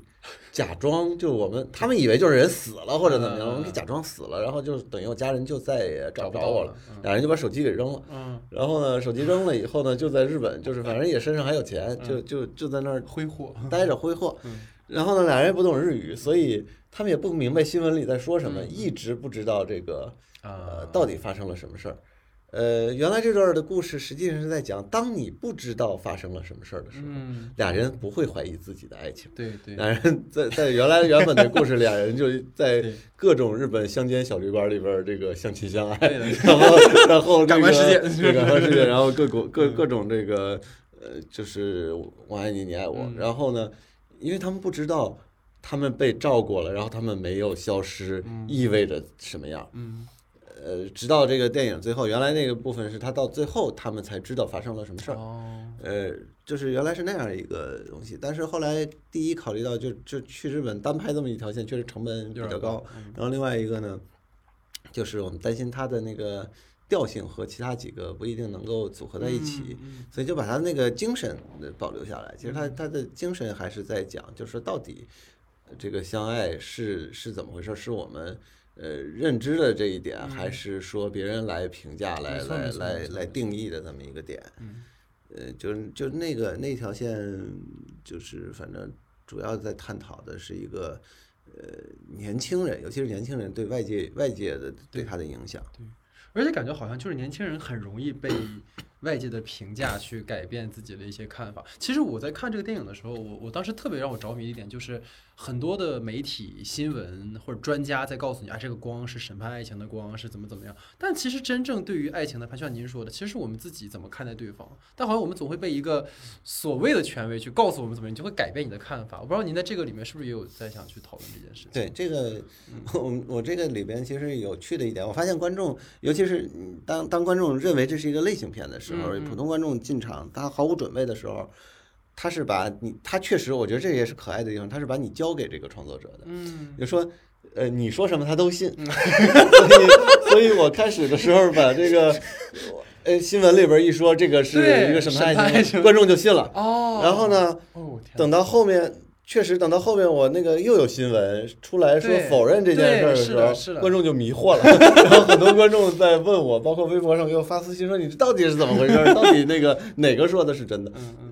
假装，就我们他们以为就是人死了或者怎么样，我们就假装死了，然后就等于我家人就再也找找不着我了俩人就把手机给扔了。嗯，然后呢，手机扔了以后呢，就在日本，就是反正也身上还有钱，就嗯。就就在那儿挥霍，待着挥霍。嗯。然后呢，俩人也不懂日语，所以他们也不明白新闻里在说什么，嗯。一直不知道这个呃啊，到底发生了什么事儿。呃，原来这段的故事实际上是在讲，当你不知道发生了什么事儿的时候，嗯，俩人不会怀疑自己的爱情。对对，俩人在在原来原本的故事，俩人就在 各种日本乡间小旅馆里边儿这个相亲相爱，的然后然后这 感官世界个对感官世界，然后各国各各种这个呃，就是我爱你，你爱我，嗯然后呢，因为他们不知道他们被照顾了，然后他们没有消失，意味着什么样。嗯呃，直到这个电影最后，原来那个部分是他到最后他们才知道发生了什么事儿。哦，呃，就是原来是那样一个东西，但是后来第一考虑到就就去日本单拍这么一条线，确实成本比较高。嗯然后另外一个呢，就是我们担心它的那个调性和其他几个不一定能够组合在一起，嗯所以就把它那个精神呃保留下来。其实它它的精神还是在讲，就是到底这个相爱是是怎么回事？是我们。呃，认知的这一点，还是说别人来评价、来来来来定义的这么一个点？嗯呃，就是就那个那条线，就是反正主要在探讨的是一个呃年轻人，尤其是年轻人对外界外界的对他的影响。对而且感觉好像就是年轻人很容易被外界的评价去改变自己的一些看法。其实我在看这个电影的时候，我我当时特别让我着迷的一点就是，很多的媒体、新闻或者专家在告诉你啊，这个光是审判爱情的光，是怎么怎么样。但其实真正对于爱情的判，就像您说的，其实是我们自己怎么看待对方。但好像我们总会被一个所谓的权威去告诉我们怎么样，你就会改变你的看法。我不知道您在这个里面是不是也有在想去讨论这件事情？对这个，我我这个里边其实有趣的一点，我发现观众，尤其是嗯当当观众认为这是一个类型片的时候，嗯嗯普通观众进场他毫无准备的时候。他是把你，他确实，我觉得这也是可爱的地方。他是把你交给这个创作者的，嗯就说，呃，你说什么他都信，所以，所以我开始的时候把这个，呃，新闻里边一说这个是一个什么爱情爱情，观众就信了。哦，然后呢，哦，等到后面，确实等到后面我那个又有新闻出来说否认这件事儿对是时候是的，观众就迷惑了。然后很多观众在问我，包括微博上给我发私信说你这到底是怎么回事儿？到底那个哪个说的是真的？嗯嗯。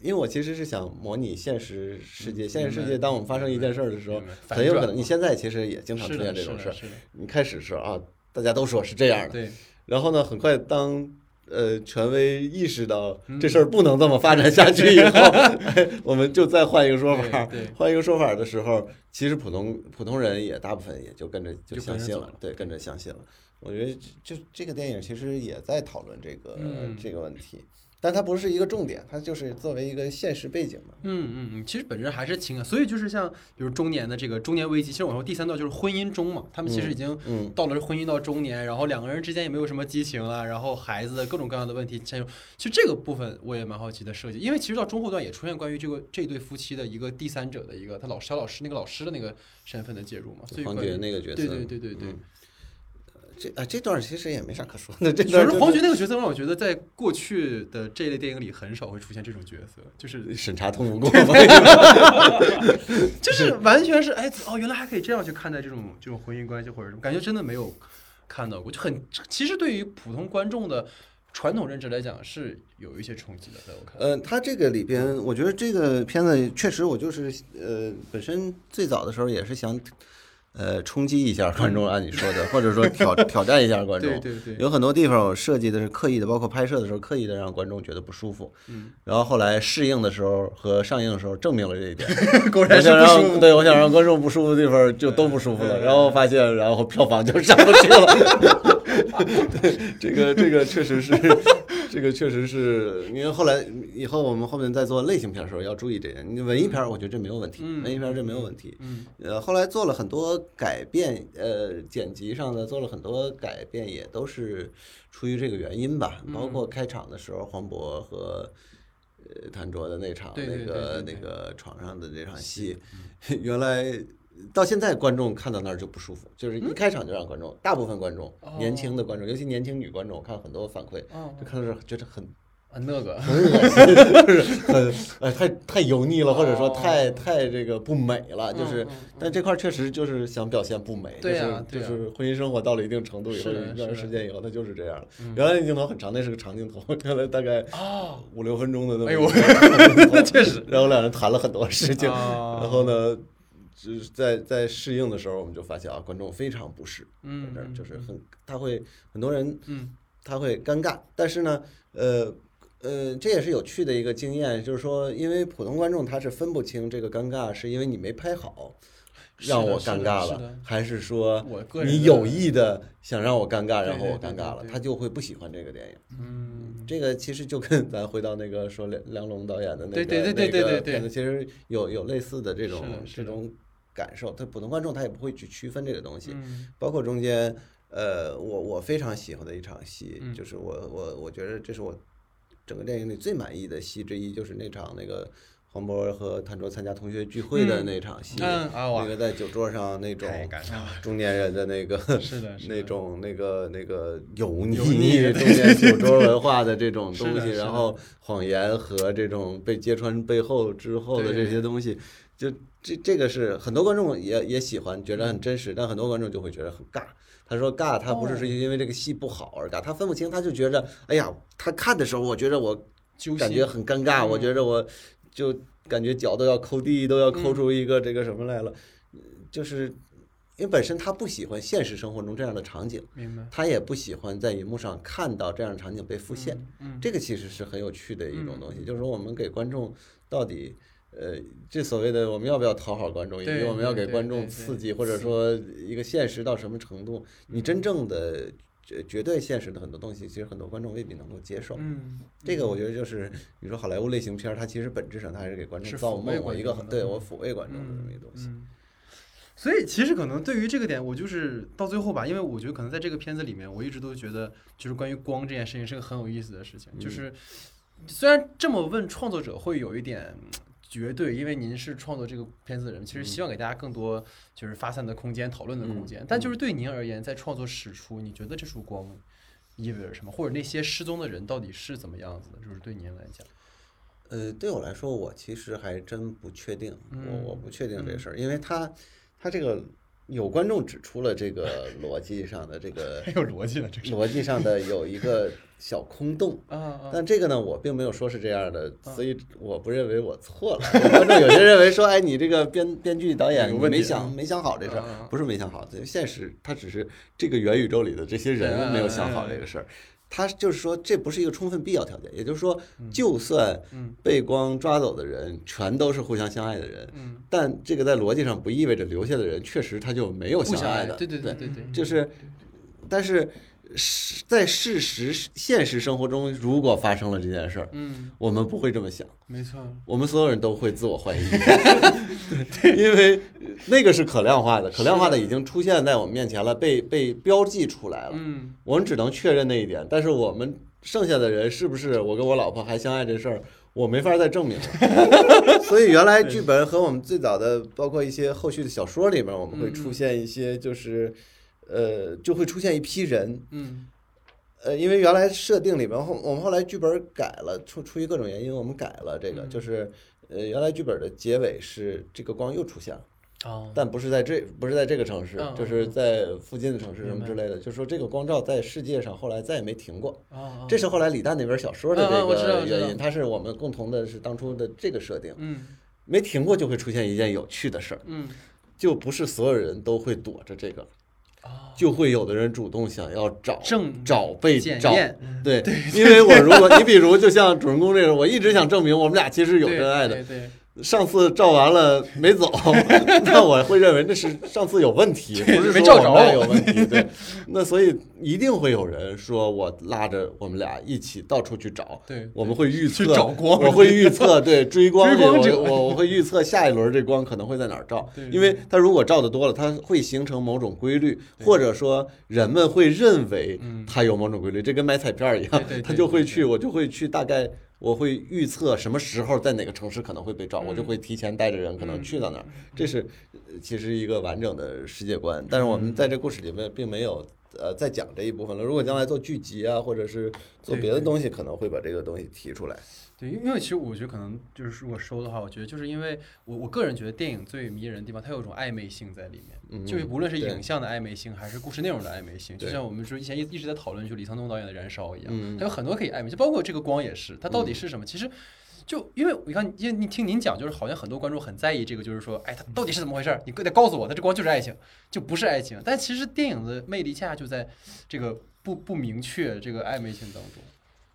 因为我其实是想模拟现实世界，现实世界当我们发生一件事儿的时候，很有可能你现在其实也经常出现这种事儿。你开始是啊，大家都说是这样的，对，然后呢，很快当呃权威意识到嗯这事儿不能这么发展下去以后，哎我们就再换一个说法。换一个说法的时候，其实普通普通人也大部分也就跟着就就相信了，对，跟着相信了。我觉得就就这个电影其实也在讨论这个、嗯这个问题，但它不是一个重点，它就是作为一个现实背景嘛。嗯嗯嗯，其实本身还是情感，所以就是像比如中年的这个中年危机，其实我说第三段就是婚姻中嘛，他们其实已经嗯，到了婚姻到中年，然后两个人之间也没有什么激情了，然后孩子各种各样的问题。其实这个部分我也蛮好奇的设计，因为其实到中后段也出现关于这个这对夫妻的一个第三者的一个他老师小老师那个老师的那个身份的介入嘛，所以黄觉那个角色，对对对对对嗯。这啊这段其实也没啥可说的，这其段就是黄觉那个角色让我觉得在过去的这一类电影里很少会出现这种角色，就是审查通不过嘛。就是完全是哎哦，原来还可以这样去看待这种这种婚姻关系或者什么，感觉真的没有看到过，就很其实对于普通观众的传统认知来讲是有一些冲击的，在我看来。呃，他这个里边，我觉得这个片子确实，我就是呃，本身最早的时候也是想，呃，冲击一下观众，按你说的，或者说挑挑战一下观众。对对对，有很多地方我设计的是刻意的，包括拍摄的时候刻意的让观众觉得不舒服。嗯，然后后来试映的时候和上映的时候证明了这一点。果然是我想让不舒服。对，我想让观众不舒服的地方就都不舒服了，然后发现，然后票房就上不去了。对，这个这个确实是，这个确实是因为后来以后我们后面在做类型片的时候要注意这点。你文艺片儿我觉得这没有问题，嗯文艺片儿这没有问题。嗯呃，后来做了很多改变，呃，剪辑上的做了很多改变，也都是出于这个原因吧。包括开场的时候，黄渤和呃谭卓的那场那个那个床上的那场戏，原来到现在观众看到那儿就不舒服，就是一开场就让观众，大部分观众，年轻的观众，尤其年轻女观众，我看很多反馈，哦。就看到这儿觉得很啊，那个。很恶心，就是很呃太太油腻了，或者说太哦。太这个不美了，就是但这块儿确实就是想表现不美，就是就是婚姻生活到了一定程度以后，一段时间以后，它就是这样原来那镜头很长，那是个长镜头，原来大概哦，五六分钟的那么哎呦一个长镜头那 确实。然后两人谈了很多事情，啊然后呢，就是在在适应的时候，我们就发现啊，观众非常不适，嗯在这儿就是嗯很他会很多人嗯他会尴尬，但是呢，呃。呃，这也是有趣的一个经验，就是说，因为普通观众他是分不清这个尴尬是因为你没拍好，让我尴尬了还是说你有意的想让我尴尬，然后我尴尬了，他就会不喜欢这个电影。嗯，这个其实就跟 咱回到那个说梁梁龙导演的那个对对对对对对对那个片子，其实有有类似的这种这种感受。他普通观众他也不会去区分这个东西，嗯。包括中间，呃，我我非常喜欢的一场戏，嗯。就是我我我觉得这是我整个电影里最满意的戏之一，就是那场那个黄渤和谭卓参加同学聚会的嗯那场戏，嗯啊那个在酒桌上那种中年人的那个是的是的。那种那个那个油腻油腻中年酒桌文化的这种 东西，然后谎言和这种被揭穿背后之后的这些东西，就这这个是很多观众也也喜欢，觉得很真实，但很多观众就会觉得很尬。他说尬，他不是哦是因为这个戏不好而尬，他分不清，他就觉着，哎呀，他看的时候，我觉得我感觉很尴尬，我嗯觉着我就感觉脚都要抠地，都要抠嗯出一个这个什么来了，就是因为本身他不喜欢现实生活中这样的场景，明白他也不喜欢在荧幕上看到这样的场景被复现。嗯这个其实是很有趣的一种东西，嗯就是说我们给观众到底。呃，这所谓的我们要不要讨好观众，以及我们要给观众刺激，或者说一个现实到什么程度？你真正的绝绝对现实的很多东西，其实很多观众未必能够接受。嗯，这个我觉得就是你说好莱坞类型片，它其实本质上它还是给观众造梦，我一个很对我嗯抚慰观众的这么一个东西。嗯，所以其实可能对于这个点，我就是到最后吧，因为我觉得可能在这个片子里面，我一直都觉得就是关于光这件事情是个很有意思的事情。嗯就是虽然这么问创作者会有一点嗯绝对，因为您是创作这个片子的人，其实希望给大家更多就是发散的空间、讨论的空间。嗯但就是对您而言，在创作史初，你觉得这束光意味着什么？或者那些失踪的人到底是怎么样子的？就是对您来讲，呃，对我来说，我其实还真不确定，我我嗯不确定这个事儿，因为他他这个有观众指出了这个逻辑上的这个 很有逻辑了，这是逻辑上的有一个小空洞。啊啊，但这个呢，我并没有说是这样的，嗯。所以我不认为我错了。观众有些认为说，哎，你这个编编剧导演没想没想好这事儿不是没想好，这现实他只是这个元宇宙里的这些人没有想好这个事儿。他就是说，这不是一个充分必要条件，也就是说，就算嗯。被光抓走的人全都是互相相爱的人，嗯，但这个在逻辑上不意味着留下的人确实他就没有相相爱的，对对对对对，就是，但是是在事实现实生活中，如果发生了这件事儿，嗯，我们不会这么想，没错，我们所有人都会自我怀疑，因为那个是可量化的，可量化的已经出现在我们面前了，被被标记出来了，嗯。我们只能确认那一点，但是我们剩下的人是不是我跟我老婆还相爱这事儿，我没法再证明了。所以原来剧本和我们最早的，包括一些后续的小说里面，我们会出现一些就是，呃，就会出现一批人，嗯呃，因为原来设定里边后，我们后来剧本改了，出出于各种原因，我们改了这个，嗯就是呃，原来剧本的结尾是这个光又出现了。哦，但不是在这，不是在这个城市嗯，就是在附近的城市什么之类的。就说这个光照在世界上后来再也没停过，哦，这是后来李诞那本小说的这个原因。它是我们共同的是当初的这个设定，嗯没停过就会出现一件有趣的事儿，嗯就不是所有人都会躲着这个，哦，就会有的人主动想要找证找被找。对，因为我如果你比如就像主人公这个，我一直想证明我们俩其实有真爱的，对对，上次照完了没走，那我会认为那是上次有问题，不是说没照着。我们俩有问题。对，那所以一定会有人说我拉着我们俩一起到处去找，对我们会预测去找光。我会预测对 追光去，追光者我我我会预测下一轮这光可能会在哪儿照。对，因为它如果照的多了，它会形成某种规律，或者说人们会认为嗯。它有某种规律，这跟买彩票一样他就会去，我就会去大概。我会预测什么时候在哪个城市可能会被照，我就嗯会提前带着人可能去到那儿。这是呃其实一个完整的世界观，但是我嗯们在这故事里面并没有呃再讲这一部分了。如果将来做剧集啊，或者是做别的东西，可能会把这个东西提出来。对，因为其实我觉得可能就是如果收的话，我觉得就是因为我我个人觉得电影最迷人的地方，它有一种暧昧性在里面，就是无论是影像的暧昧性，还是故事内容的暧昧性，就像我们说以前一一直在讨论，就李沧东导演的《燃烧》一样，它有很多可以暧昧，就包括这个光也是，它到底是什么？其实就因为你看，因为你听您讲，就是好像很多观众很在意这个，就是说，哎，它到底是怎么回事？你得告诉我，它这光就是爱情，就不是爱情。但其实电影的魅力恰恰就在这个不不明确这个暧昧性当中。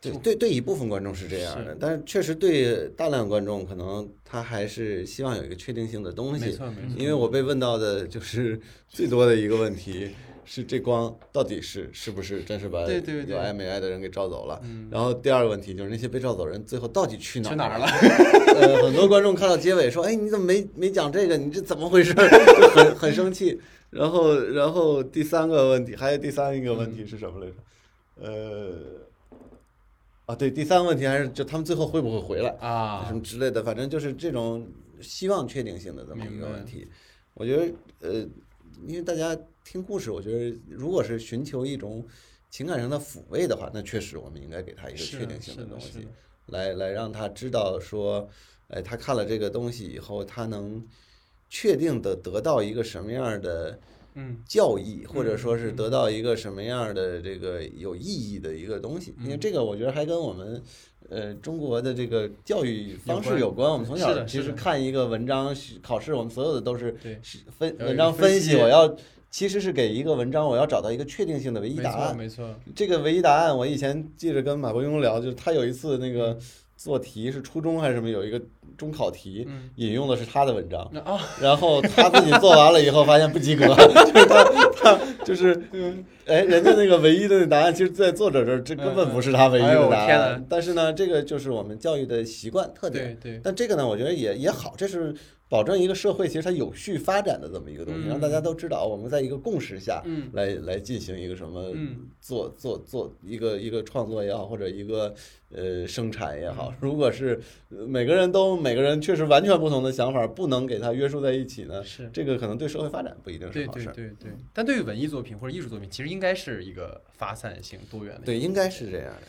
对对对，一部分观众是这样的，但是确实对大量观众，可能他还是希望有一个确定性的东西。没错没错。因为我被问到的就是 最多的一个问题是：这光到底是是不是真是把有爱没爱的人给照走了？然后第二个问题就是那些被照走人最后到底去哪去哪儿了？呃，很多观众看到结尾说：“哎，你怎么没没讲这个？你这怎么回事？”就很很生气。然后然后第三个问题还有第三一个问题是什么来着？呃。啊，对，第三个问题还是就他们最后会不会回来啊，什么之类的，反正就是这种希望确定性的这么一个问题。我觉得，呃，因为大家听故事，我觉得如果是寻求一种情感上的抚慰的话，那确实我们应该给他一个确定性的东西，来来让他知道说，哎，他看了这个东西以后，他能确定的得到一个什么样的。嗯，教义或者说是得到一个什么样的这个有意义的一个东西，因为这个我觉得还跟我们呃中国的这个教育方式有关。我们从小其实看一个文章考试，我们所有的都是分文章分析。我要其实是给一个文章，我要找到一个确定性的唯一答案。没错，这个唯一答案，我以前记着跟马伯庸聊，就是他有一次那个。做题是初中还是什么？有一个中考题，引用的是他的文章，然后他自己做完了以后发现不及格，就是他他就是，哎，人家那个唯一的答案，其实，在作者这儿，这根本不是他唯一的答案。但是呢，这个就是我们教育的习惯特点。对对。但这个呢，我觉得也也好，这是。保证一个社会其实它有序发展的这么一个东西，让大家都知道我们在一个共识下来来进行一个什么做做做一个一个创作也好，或者一个呃生产也好。如果是每个人都每个人确实完全不同的想法，不能给它约束在一起呢？是这个可能对社会发展不一定是好事。对对对对。但对于文艺作品或者艺术作品，其实应该是一个发散性多元的。对，应该是这样的。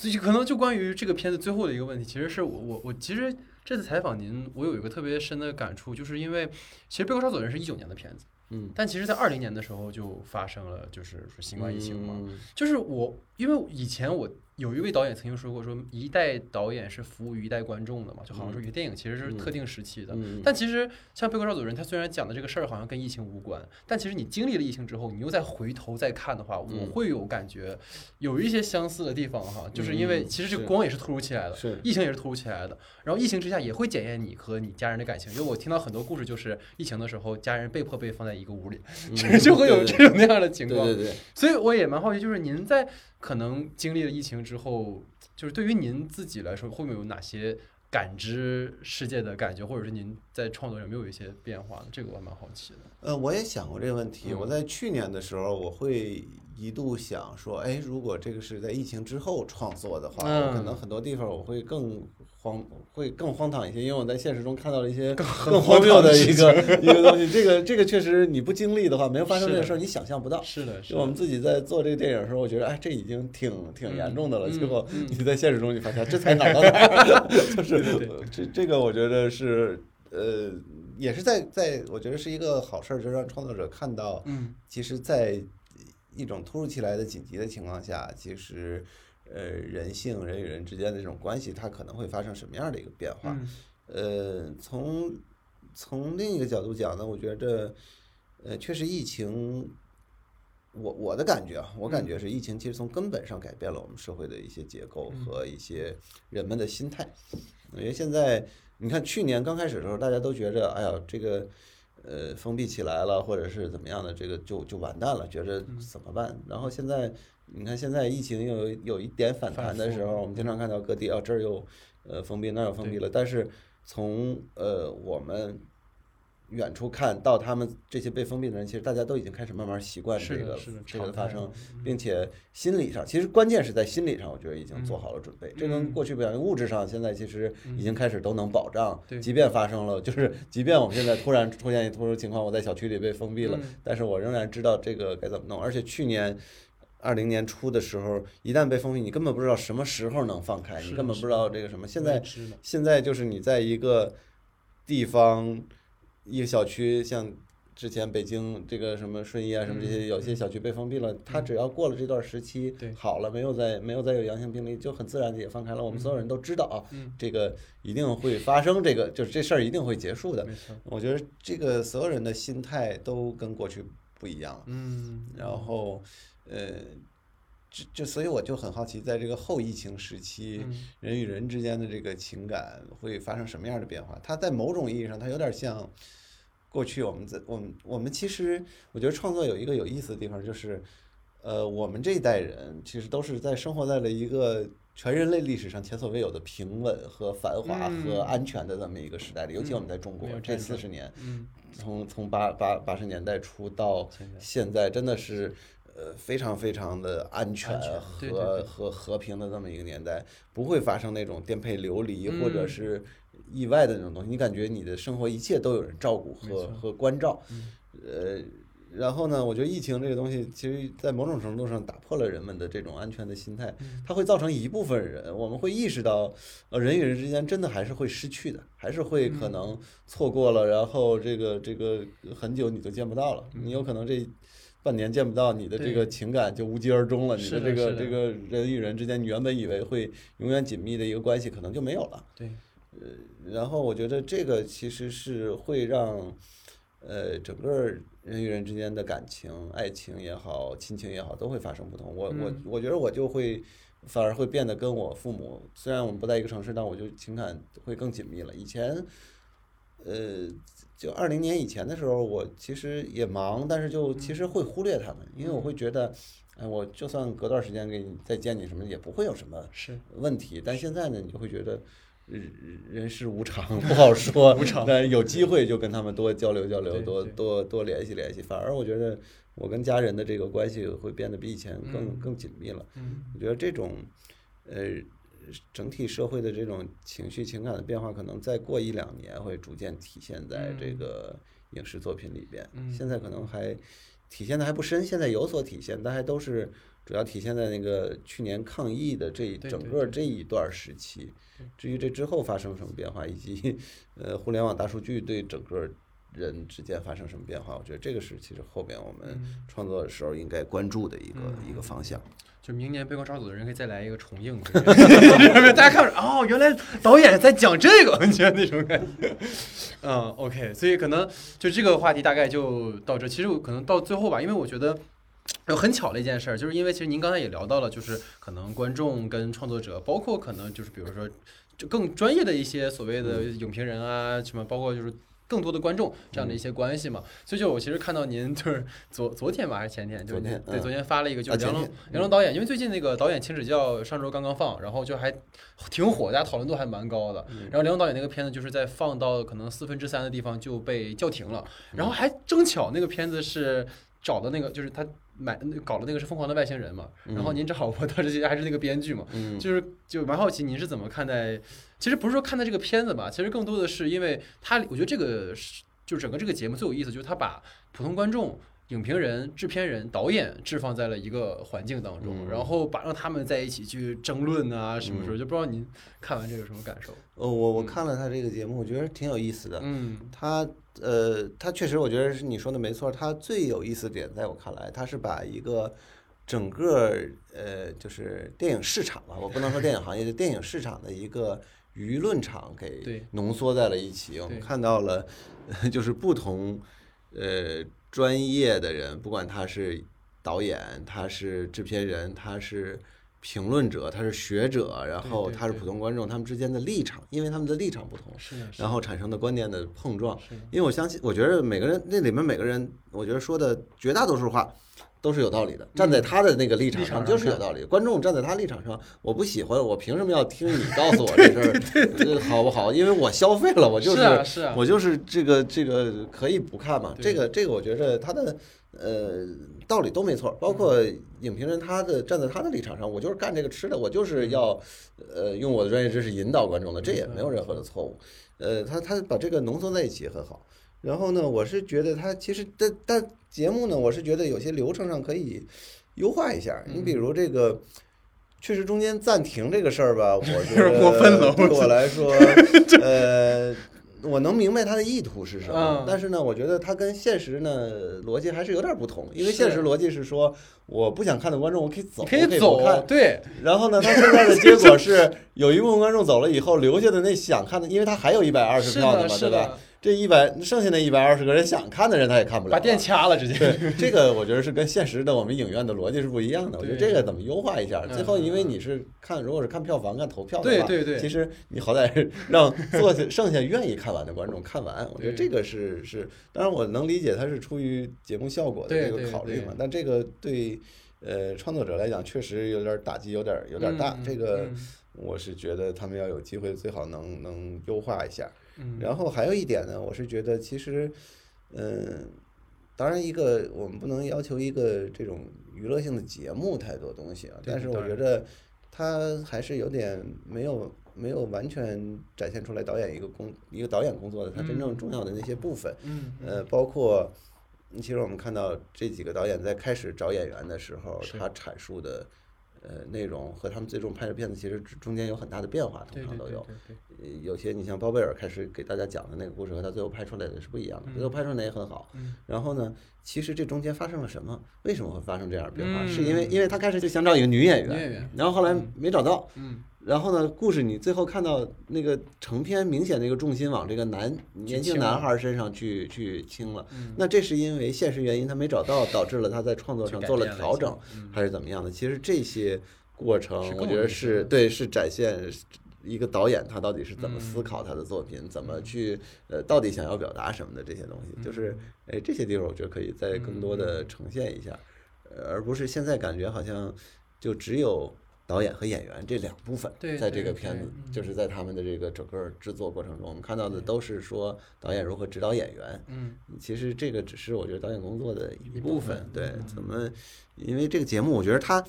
所以可能就关于这个片子最后的一个问题，其实是我我我其实。这次采访您，我有一个特别深的感触，就是因为其实《被高烧走人》是一九年的片子，嗯，但其实在二零年的时候就发生了，就是说新冠疫情嘛，就是我因为以前我。有一位导演曾经说过，说一代导演是服务于一代观众的嘛，就好像说一个电影其实是特定时期的。但其实像《被关照走人》，他虽然讲的这个事儿好像跟疫情无关，但其实你经历了疫情之后，你又再回头再看的话，我会有感觉有一些相似的地方哈，就是因为其实这个光也是突如其来的，疫情也是突如其来的。然后疫情之下也会检验你和你家人的感情，因为我听到很多故事，就是疫情的时候家人被迫被放在一个屋里，就会有这种那样的情况。对对对。所以我也蛮好奇，就是您在可能经历了疫情之后。就是对于您自己来说，会不会有哪些感知世界的感觉，或者是您在创作上没有一些变化呢？这个我蛮好奇的。呃，我也想过这个问题。我在去年的时候，我会一度想说，哎，如果这个是在疫情之后创作的话，可能很多地方我会更。荒会更荒唐一些，因为我在现实中看到了一些更荒谬的一个 一个东西。这个这个确实你不经历的话，没有发生这个事儿，你想象不到。是的，是我们自己在做这个电影的时候，我觉得哎，这已经挺挺严重的了。结果你在现实中你发现这才哪到哪，就是这这个我觉得是呃，也是在在我觉得是一个好事儿，就让创作者看到，嗯，其实，在一种突如其来的紧急的情况下，其实。呃，人性人与人之间的这种关系，它可能会发生什么样的一个变化？呃，从从另一个角度讲呢，我觉得，呃，确实疫情，我我的感觉啊，我感觉是疫情其实从根本上改变了我们社会的一些结构和一些人们的心态。因为现在你看，去年刚开始的时候，大家都觉着，哎呀，这个呃封闭起来了，或者是怎么样的，这个就就完蛋了，觉着怎么办？然后现在。你看，现在疫情有有一点反弹的时候，我们经常看到各地啊，这儿又呃封闭，那儿又封闭了。但是从呃我们远处看到他们这些被封闭的人，其实大家都已经开始慢慢习惯这个这个的发生并且心理上，其实关键是在心理上，我觉得已经做好了准备。这跟过去不一样，物质上现在其实已经开始都能保障，即便发生了，就是即便我们现在突然出现一突出情况，我在小区里被封闭了，嗯但是我仍然知道这个该怎么弄。而且去年二零年初的时候，一旦被封闭，你根本不知道什么时候能放开，你根本不知道这个什么。现在现在就是你在一个地方，一个小区，像之前北京这个什么顺义啊，什么这些，有些小区被封闭了，它只要过了这段时期对，好了，没有再没有再有阳性病例，就很自然的也放开了。我们所有人都知道啊，嗯这个一定会发生，这个就是这事儿一定会结束的。我觉得这个所有人的心态都跟过去不一样了。嗯，然后，呃，就就所以我就很好奇，在这个后疫情时期，嗯。人与人之间的这个情感会发生什么样的变化？它在某种意义上，它有点像过去我们在我们我们其实我觉得创作有一个有意思的地方，就是呃，我们这一代人其实都是在生活在了一个全人类历史上前所未有的平稳和繁华和嗯。安全的这么一个时代里，尤其我们在中国这四十年，嗯，从从八八八十年代初到现在，真的是呃非常非常的安全和对和和平的这么一个年代，不会发生那种颠沛流离或者嗯是意外的那种东西。你感觉你的生活一切都有人照顾和和关照，呃。然后呢，我觉得疫情这个东西，其实，在某种程度上打破了人们的这种安全的心态。嗯它会造成一部分人，我们会意识到，呃，人与人之间真的还是会失去的，还是会可能错过了，然后这个这个很久你都见不到了，你有可能这半年见不到，你的这个情感就无疾而终了，你的这个这个人与人之间，你原本以为会永远紧密的一个关系，可能就没有了。对，呃然后我觉得这个其实是会让，呃，整个人与人之间的感情、爱情也好、亲情也好，都会发生不同。我我嗯我觉得我就会反而会变得跟我父母，虽然我们不在一个城市，但我就情感会更紧密了。以前，呃，就二零年以前的时候，我其实也忙，但是就其实会忽略他们，因为我会觉得，哎，我就算隔段时间给你再见你什么，也不会有什么是问题。但现在呢，你就会觉得。人人世无常，不好说。无常但有机会就跟他们多交流交流，多多多联系联系。反而我觉得我跟家人的这个关系会变得比以前更、嗯更紧密了。嗯我觉得这种呃整体社会的这种情绪情感的变化，可能再过一两年会逐渐体现在这嗯个影视作品里边。嗯现在可能还体现的还不深，现在有所体现，但还都是主要体现在那个去年抗疫的这一整个这一段时期。至于这之后发生什么变化，以及呃互联网大数据对整个人之间发生什么变化，我觉得这个是其实后边我们嗯创作的时候应该关注的一个、一个方向。就明年被光抓组的人可以再来一个重映，大家看着哦，原来导演在讲这个，你觉得那种感觉？嗯，OK，所以可能就这个话题大概就到这。其实我可能到最后吧，因为我觉得。有很巧的一件事儿，就是因为其实您刚才也聊到了，就是可能观众跟创作者，包括可能就是比如说就更专业的一些所谓的影评人啊，什么包括就是更多的观众这样的一些关系嘛。所以就我其实看到您就是 昨昨天吧还是前天，就对昨天发了一个就是梁龙梁龙导演，因为最近那个导演请指教上周刚刚放，然后就还挺火，大家讨论度还蛮高的。然后梁龙导演那个片子就是在放到可能四分之三的地方就被叫停了，然后还正巧那个片子是找的那个就是他买搞的那个是疯狂的外星人嘛，然后您正好 我当时还是那个编剧嘛，嗯就是就蛮好奇您是怎么看待，其实不是说看待这个片子吧，其实更多的是因为它，我觉得这个是就整个这个节目最有意思，就是他把普通观众。影评人、制片人、导演置放在了一个环境当中，嗯然后把让他们在一起去争论啊，什么时候就不知道您看完这个有什么感受？呃，我我看了他这个节目，我觉得挺有意思的。嗯他呃，他确实，我觉得是你说的没错。他最有意思的点，在我看来，他是把一个整个呃，就是电影市场吧，我不能说电影行业，就电影市场的一个舆论场给浓缩在了一起。我们看到了，就是不同呃专业的人，不管他是导演，他是制片人，他是评论者，他是学者，然后他是普通观众，他们之间的立场，因为他们的立场不同，然后产生的观念的碰撞。因为我相信，我觉得每个人那里面每个人，我觉得说的绝大多数话都是有道理的，站在他的那个立场上上就是有道理。观众站在他立场上，我不喜欢，我凭什么要听你告诉我 这事儿这好不好？因为我消费了，我就是我就是这个这个可以不看嘛。这个这个，我觉着他的呃道理都没错，包括影评人他的站在他的立场上，我就是干这个吃的，我就是要呃用我的专业知识引导观众的，这也没有任何的错误。呃，他他把这个浓缩在一起很好。然后呢，我是觉得他其实但但节目呢，我是觉得有些流程上可以优化一下。你比如这个。确实，中间暂停这个事儿吧，我觉 有点过分了得对我来说，呃，我能明白他的意图是什么嗯，但是呢，我觉得他跟现实呢逻辑还是有点不同，因为现实逻辑是说，我不想看的观众我可以走，可以不走，看。对，然后呢，他现在的结果是有一部分观众走了以后，留下的那想看的，因为他还有一百二十票呢嘛，对吧？的，这一百剩下那一百二十个人想看的人他也看不了把了。电掐了，直接。对，这个我觉得是跟现实的我们影院的逻辑是不一样的。我觉得这个怎么优化一下？嗯最后，因为你是看，如果是看票房、看投票的话，对对对其实你好歹是让坐下剩下愿意看完的观众看完。我觉得这个是是，当然我能理解他是出于节目效果的这个考虑嘛，但这个对呃创作者来讲确实有点打击，有点有点大。嗯这个嗯我是觉得他们要有机会，最好能能优化一下。嗯。然后还有一点呢，我是觉得其实，嗯，当然一个我们不能要求一个这种娱乐性的节目太多东西啊，但是我觉得它还是有点没有没有完全展现出来导演一个工一个导演工作的他真正嗯。重要的那些部分，嗯，嗯。呃，包括其实我们看到这几个导演在开始找演员的时候，他阐述的。呃，内容和他们最终拍的片子其实中间有很大的变化，通常都有。有些你像包贝尔开始给大家讲的那个故事和他最后拍出来的是不一样的，最后拍出来也很好。嗯然后呢，其实这中间发生了什么？为什么会发生这样的变化？嗯是因为因为他开始就想找一个女演员然后后来没找到。嗯，然后呢，故事你最后看到那个成片明显的一个重心往这个男年轻男孩身上去去倾了。嗯那这是因为现实原因他没找到，导致了他在创作上做了调整，嗯还是怎么样的？其实这些过程，我觉得是对，是展现一个导演他到底是怎么嗯思考他的作品，怎么去呃，到底想要表达什么的这些东西，就是嗯哎这些地方我觉得可以再更多的呈现一下，呃而不是现在感觉好像就只有。导演和演员这两部分对，在这个片子嗯就是在他们的这个整个制作过程中，我们看到的都是说导演如何指导演员，嗯，其实这个只是我觉得导演工作的一部分分。对嗯，怎么？因为这个节目，我觉得它。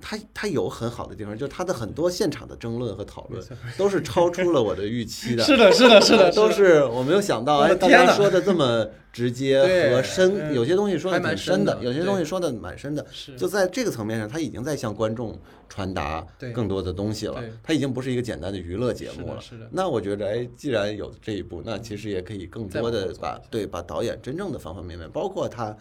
它它有很好的地方，就是它的很多现场的争论和讨论 都是超出了我的预期的。是的，是的，是的，都是我没有想到，哎，大家说的这么直接和深，嗯有些东西说的蛮挺深的，有些东西说的蛮深的。是就在这个层面上，他已经在向观众传达更多的东西了对。它已经不是一个简单的娱乐节目了。是的那我觉得，哎，既然有这一步，那其实也可以更多的把对把导演真正的方方面面，包括他。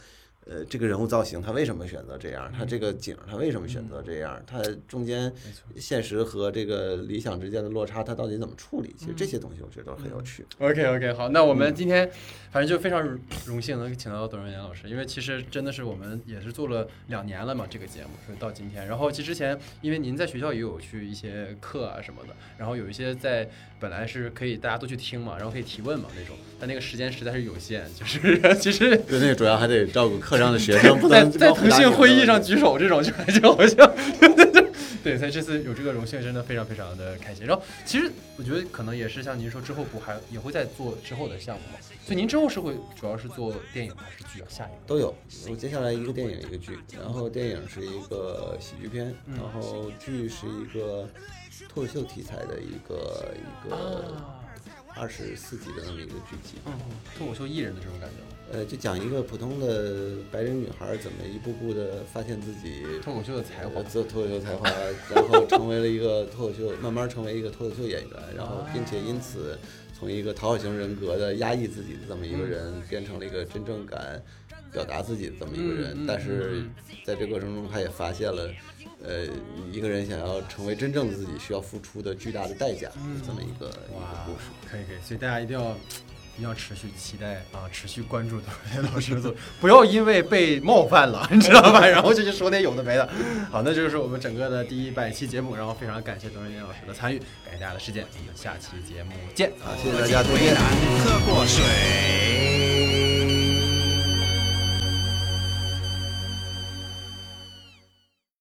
呃，这个人物造型他为什么选择这样？他这个景他为什么选择这样？他中间现实和这个理想之间的落差，他到底怎么处理？其实这嗯些东西我觉得都很有趣。OK OK，好，那我们今天反正就非常荣幸能请到董润岩老师，因为其实真的是我们也是做了两年了嘛，这个节目所以到今天。然后其实之前因为您在学校也有去一些课啊什么的，然后有一些在本来是可以大家都去听嘛，然后可以提问嘛那种，但那个时间实在是有限，就是 其实对，那个主要还得照顾课上的学生，不在能在腾讯会议上。举手这种就感觉好像，对，所以这次有这个荣幸真的非常非常的开心。然后其实我觉得可能也是像您说之后不还也会再做之后的项目嘛，所以您之后是会主要是做电影还是剧啊？下一个都有，我接下来一个电影一个剧，然后电影是一个喜剧片，嗯然后剧是一个脱口秀题材的一个一个啊，二十四集的那么一个剧集，嗯，脱口秀艺人的这种感觉吗，呃，就讲一个普通的白人女孩怎么一步步的发现自己脱口秀的才华。呃，做脱口秀才华，然后成为了一个脱口秀，慢慢成为一个脱口秀演员，然后并且因此从一个讨好型人格的压抑自己的这么一个人，变成了一个真正敢表达自己的这么一个人。但是嗯。在这过程中，他也发现了，呃，一个人想要成为真正的自己，需要付出的巨大的代价，这么一个一个故事。，可以可以，所以大家一定要。一定要持续期待啊，持续关注董源老师的作品，不要因为被冒犯了，你知道吧？然后就去说点有的没的。好，那这就是我们整个的第一百期节目，然后非常感谢董源老师的参与，感谢大家的时间，我们下期节目见。啊，谢谢大家，再见。喝过水。